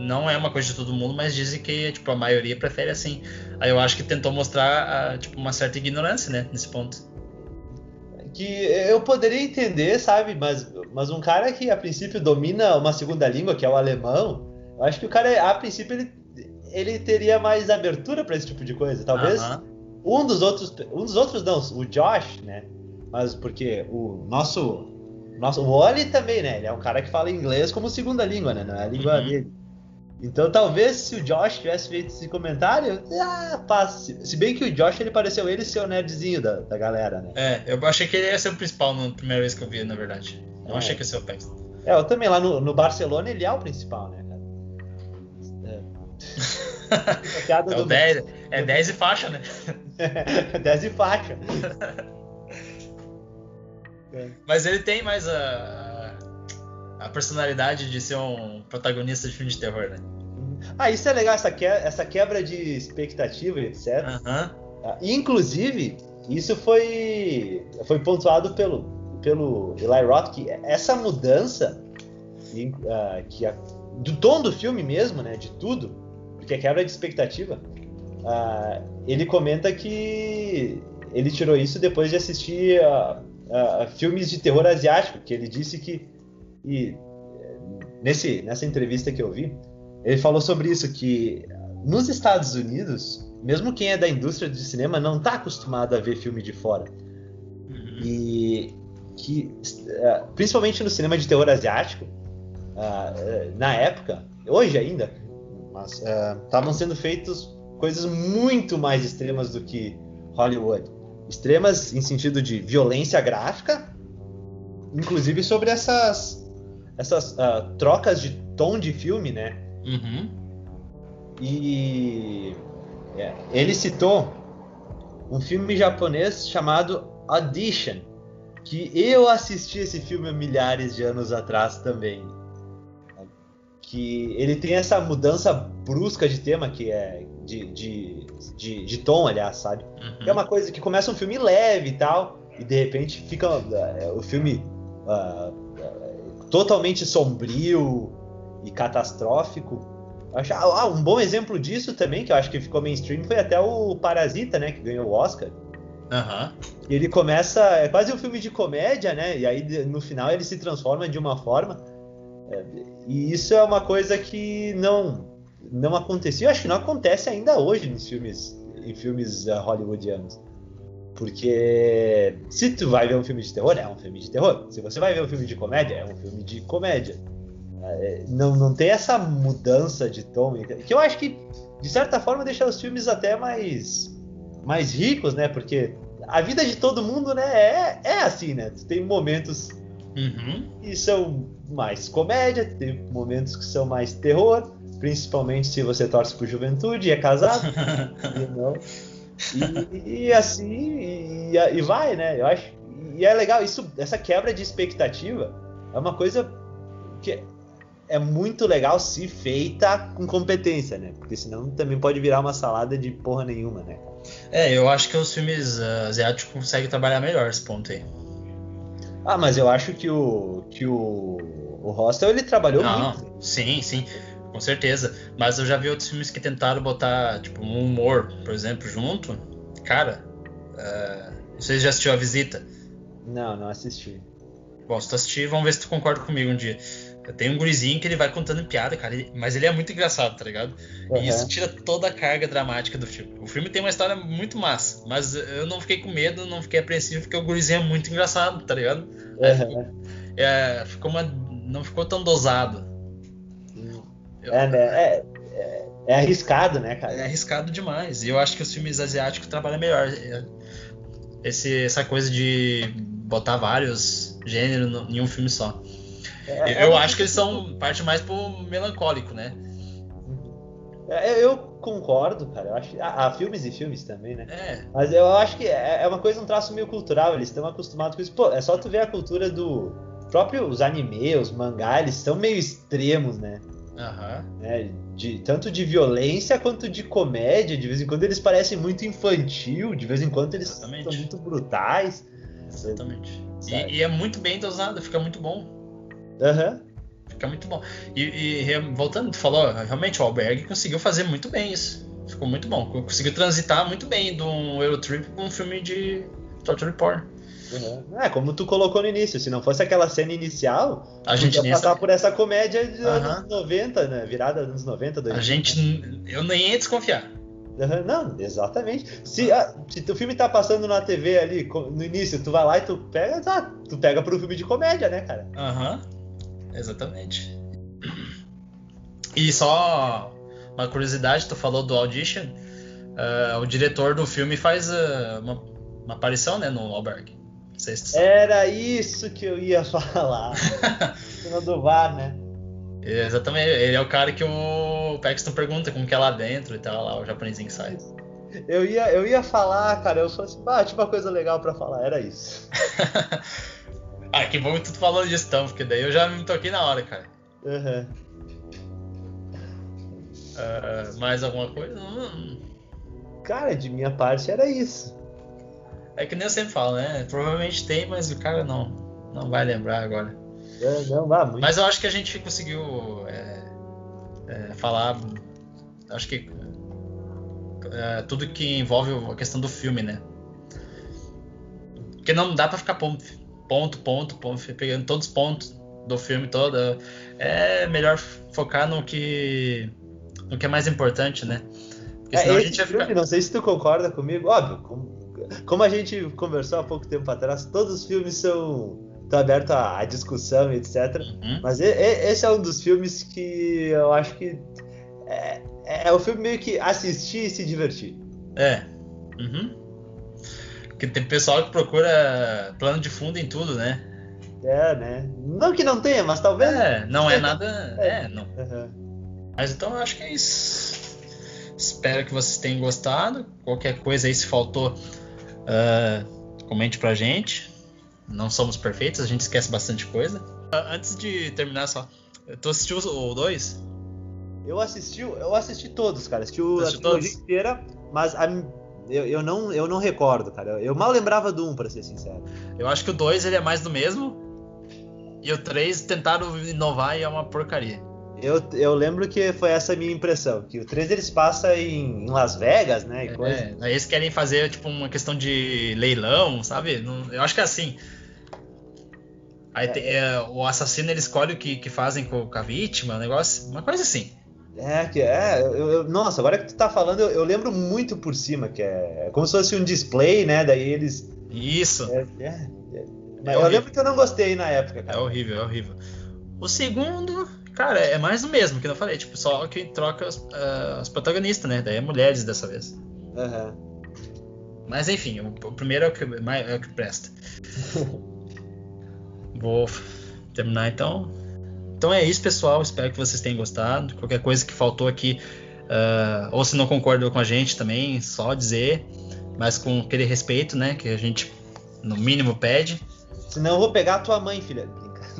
Speaker 1: Não é uma coisa de todo mundo, mas dizem que, tipo, a maioria prefere assim. Aí eu acho que tentou mostrar, tipo, uma certa ignorância, né, nesse ponto.
Speaker 2: Que eu poderia entender, sabe? Mas, mas um cara que a princípio domina uma segunda língua, que é o alemão, eu acho que o cara, a princípio, ele, ele teria mais abertura para esse tipo de coisa. Talvez uh -huh. um dos outros. Um dos outros não, o Josh, né? Mas porque o nosso. nosso o Oli também, né? Ele é um cara que fala inglês como segunda língua, né? Não é a língua uhum. dele. Então talvez se o Josh tivesse feito esse comentário, ah, passe. Se bem que o Josh ele pareceu ele ser o nerdzinho da, da galera, né?
Speaker 1: É, eu achei que ele ia ser o principal na primeira vez que eu vi, na verdade. Eu é. achei que ia ser o Paxton.
Speaker 2: É, eu também lá no, no Barcelona ele é o principal, né,
Speaker 1: cara? É, (laughs) é, o 10, é 10 e faixa, né? (laughs)
Speaker 2: 10 e faixa. (laughs)
Speaker 1: Mas ele tem mais a, a personalidade de ser um protagonista de filme de terror, né?
Speaker 2: Ah, isso é legal, essa, que, essa quebra de expectativa, etc.
Speaker 1: Uhum.
Speaker 2: Inclusive, isso foi, foi pontuado pelo, pelo Eli Roth, que essa mudança uh, que a, do tom do filme mesmo, né, de tudo, porque a quebra de expectativa, uh, ele comenta que ele tirou isso depois de assistir uh, uh, filmes de terror asiático, que ele disse que e nesse nessa entrevista que eu vi, ele falou sobre isso que nos Estados Unidos, mesmo quem é da indústria de cinema não está acostumado a ver filme de fora. Uhum. E que uh, principalmente no cinema de terror asiático, uh, na época, hoje ainda, estavam sendo feitos coisas muito mais extremas do que Hollywood extremas em sentido de violência gráfica, inclusive sobre essas essas uh, trocas de tom de filme, né?
Speaker 1: Uhum.
Speaker 2: E é, ele citou um filme japonês chamado Audition, que eu assisti esse filme há milhares de anos atrás também. Que ele tem essa mudança brusca de tema que é de, de, de, de tom, aliás, sabe? Uhum. é uma coisa que começa um filme leve e tal, e de repente fica uh, o filme uh, uh, totalmente sombrio e catastrófico. Acho, ah, um bom exemplo disso também, que eu acho que ficou mainstream, foi até o Parasita, né? Que ganhou o Oscar.
Speaker 1: Uhum.
Speaker 2: Ele começa. É quase um filme de comédia, né? E aí no final ele se transforma de uma forma. É, e isso é uma coisa que não não acontecia, eu acho que não acontece ainda hoje nos filmes, em filmes uh, hollywoodianos. Porque se tu vai ver um filme de terror, é um filme de terror. Se você vai ver um filme de comédia, é um filme de comédia. É, não, não tem essa mudança de tom, que eu acho que, de certa forma, deixa os filmes até mais, mais ricos, né? Porque a vida de todo mundo, né, é, é assim, né? Tem momentos
Speaker 1: uhum.
Speaker 2: que são mais comédia, tem momentos que são mais terror, principalmente se você torce por juventude e é casado. (laughs) e, e, assim, e, e, vai, né? Eu acho. E é legal, isso, essa quebra de expectativa é uma coisa que é muito legal se feita com competência, né? Porque senão também pode virar uma salada de porra nenhuma, né?
Speaker 1: É, eu acho que os filmes uh, asiáticos conseguem trabalhar melhor esse ponto aí.
Speaker 2: Ah, mas eu acho que o que o, o Hostel ele trabalhou
Speaker 1: Não,
Speaker 2: muito.
Speaker 1: Sim, sim. Com certeza. Mas eu já vi outros filmes que tentaram botar, tipo, um humor, por exemplo, junto. Cara, uh, você já assistiu A Visita?
Speaker 2: Não, não assisti.
Speaker 1: Bom, se tu assistir, vamos ver se tu concorda comigo um dia. Tem um gurizinho que ele vai contando piada, cara, mas ele é muito engraçado, tá ligado? Uhum. E isso tira toda a carga dramática do filme. O filme tem uma história muito massa, mas eu não fiquei com medo, não fiquei apreensivo, porque o gurizinho é muito engraçado, tá ligado? Uhum. É, ficou uma, não ficou tão dosado.
Speaker 2: Eu, é, né? É, é, é, arriscado, né, cara?
Speaker 1: É arriscado demais. E eu acho que os filmes asiáticos trabalham melhor. É, esse, essa coisa de botar vários gêneros em um filme só. É, eu é acho que eles são parte mais pro melancólico, né?
Speaker 2: É, eu concordo, cara. Eu acho há, filmes e filmes também, né? É. Mas eu acho que é, é uma coisa, um traço meio cultural. Eles estão acostumados com isso. Pô, é só tu ver a cultura do próprio os anime, os mangá, eles são meio extremos, né?
Speaker 1: Uhum.
Speaker 2: É, de, tanto de violência quanto de comédia. De vez em quando eles parecem muito infantil, de vez em quando eles Exatamente. são muito brutais.
Speaker 1: Exatamente. E, e, é muito bem dosado, fica muito bom.
Speaker 2: Aham. Uhum.
Speaker 1: Fica muito bom. E, e, voltando, tu falou, realmente o Alberg conseguiu fazer muito bem isso. Ficou muito bom. Conseguiu transitar muito bem de um Eurotrip com um filme de Torture Porn.
Speaker 2: Uhum. É, como tu colocou no início, se não fosse aquela cena inicial,
Speaker 1: a gente ia
Speaker 2: passar por essa comédia dos uhum. anos 90, né? Virada dos anos 90, 2000.
Speaker 1: A gente. Eu nem ia desconfiar.
Speaker 2: Uhum, não, exatamente. Se, ah, se o filme tá passando na TV ali, no início, tu vai lá e tu pega, tá, tu pega pro filme de comédia, né, cara?
Speaker 1: Aham. Exatamente. E só uma curiosidade, tu falou do Audition. Uh, o diretor do filme faz uh, uma, uma, aparição né, no Alberg.
Speaker 2: Era isso que eu ia (laughs) falar. (laughs) cima do VAR, né?
Speaker 1: Exatamente, ele é o cara que o Paxton pergunta como que é lá dentro e tal, lá o japonesinho que sai.
Speaker 2: Eu ia, eu ia falar, cara, eu falei assim, ah, tinha uma coisa legal para falar, era isso. (laughs)
Speaker 1: ah, que bom que tu falou disso então, porque daí eu já me toquei na hora, cara.
Speaker 2: Uhum.
Speaker 1: Uh, mais alguma coisa? Hum.
Speaker 2: Cara, de minha parte era isso.
Speaker 1: É que nem eu sempre falo, né? Provavelmente tem, mas o cara não, não vai lembrar agora.
Speaker 2: É, não, muito.
Speaker 1: Mas eu acho que a gente conseguiu é, é, falar. Acho que é, tudo que envolve a questão do filme, né? Porque não dá pra ficar ponto, ponto, ponto, ponto pegando todos os pontos do filme todo. É melhor focar no que no que é mais importante, né?
Speaker 2: Porque é, senão a gente vai ficar... não sei se tu concorda comigo, óbvio, como, como a gente conversou há pouco tempo atrás, todos os filmes são tô aberto à, discussão, etc. Uhum. Mas esse é um dos filmes que eu acho que é, é o filme meio que assistir e se divertir.
Speaker 1: É. Uhum. Porque tem pessoal que procura plano de fundo em tudo, né?
Speaker 2: É, né? Não que não tenha, mas talvez.
Speaker 1: É, não é nada. É, não. Uhum. Mas então eu acho que é isso. Espero que vocês tenham gostado. Qualquer coisa aí, se faltou, uh, comente pra gente não somos perfeitos, a gente esquece bastante coisa. Ah, antes de terminar só, tu assistiu o 2?
Speaker 2: Eu assisti, eu assisti todos, cara. Assisti o, a trilogia inteira, mas a, eu, eu, não, eu não recordo, cara. Eu mal lembrava do 1, um, pra ser sincero.
Speaker 1: Eu acho que o 2 ele é mais do mesmo. E o 3 tentaram inovar e é uma porcaria.
Speaker 2: Eu, eu lembro que foi essa a minha impressão, que o 3 eles passam em, em Las Vegas, né? E
Speaker 1: é, coisa. eles querem fazer tipo uma questão de leilão, sabe? Eu acho que é assim. Aí é, tem, é, o assassino ele escolhe o que, que fazem com, com a vítima, um negócio, uma coisa assim.
Speaker 2: É, que é. Eu, eu, nossa, agora que tu tá falando, eu, eu, lembro muito por cima, que é, é como se fosse um display, né? Daí eles.
Speaker 1: Isso.
Speaker 2: É, é, é eu lembro que eu não gostei na época, cara.
Speaker 1: É horrível, é horrível. O segundo, cara, é mais o mesmo que eu falei, tipo, só que troca os, uh, os protagonistas, né? Daí é mulheres dessa vez.
Speaker 2: Uhum.
Speaker 1: Mas enfim, o, o primeiro é o que, é o que presta. (laughs) Vou terminar então. Então é isso, pessoal. Espero que vocês tenham gostado. Qualquer coisa que faltou aqui, uh, ou se não concordou com a gente também, só dizer, mas com aquele respeito, né, que a gente no mínimo pede.
Speaker 2: Senão eu vou pegar a tua mãe, filha.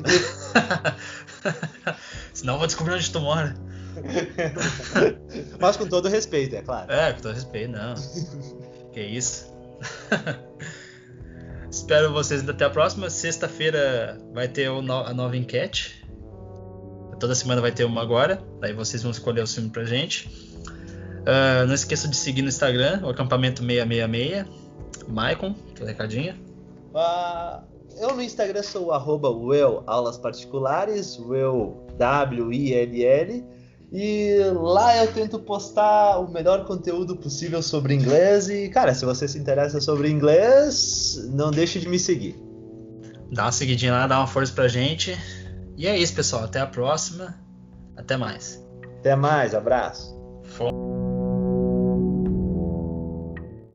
Speaker 2: (laughs) (laughs)
Speaker 1: Senão eu vou descobrir onde tu mora. (laughs)
Speaker 2: mas com todo respeito, é claro.
Speaker 1: É, com todo respeito, não. que isso. (laughs) Espero vocês até a próxima. Sexta-feira vai ter a nova enquete. Toda semana vai ter uma agora. Daí vocês vão escolher o filme pra gente. Uh, não esqueça de seguir no Instagram, o acampamento 666. Maicon, teu recadinho.
Speaker 2: Uh, eu no Instagram sou o arroba Will Aulas Particulares, Will W-I-L-L. E lá eu tento postar o melhor conteúdo possível sobre inglês. E, cara, se você se interessa sobre inglês, não deixe de me seguir.
Speaker 1: Dá uma seguidinha lá, dá uma força pra gente. E é isso, pessoal. Até a próxima. Até mais.
Speaker 2: Até mais, abraço.
Speaker 1: Fom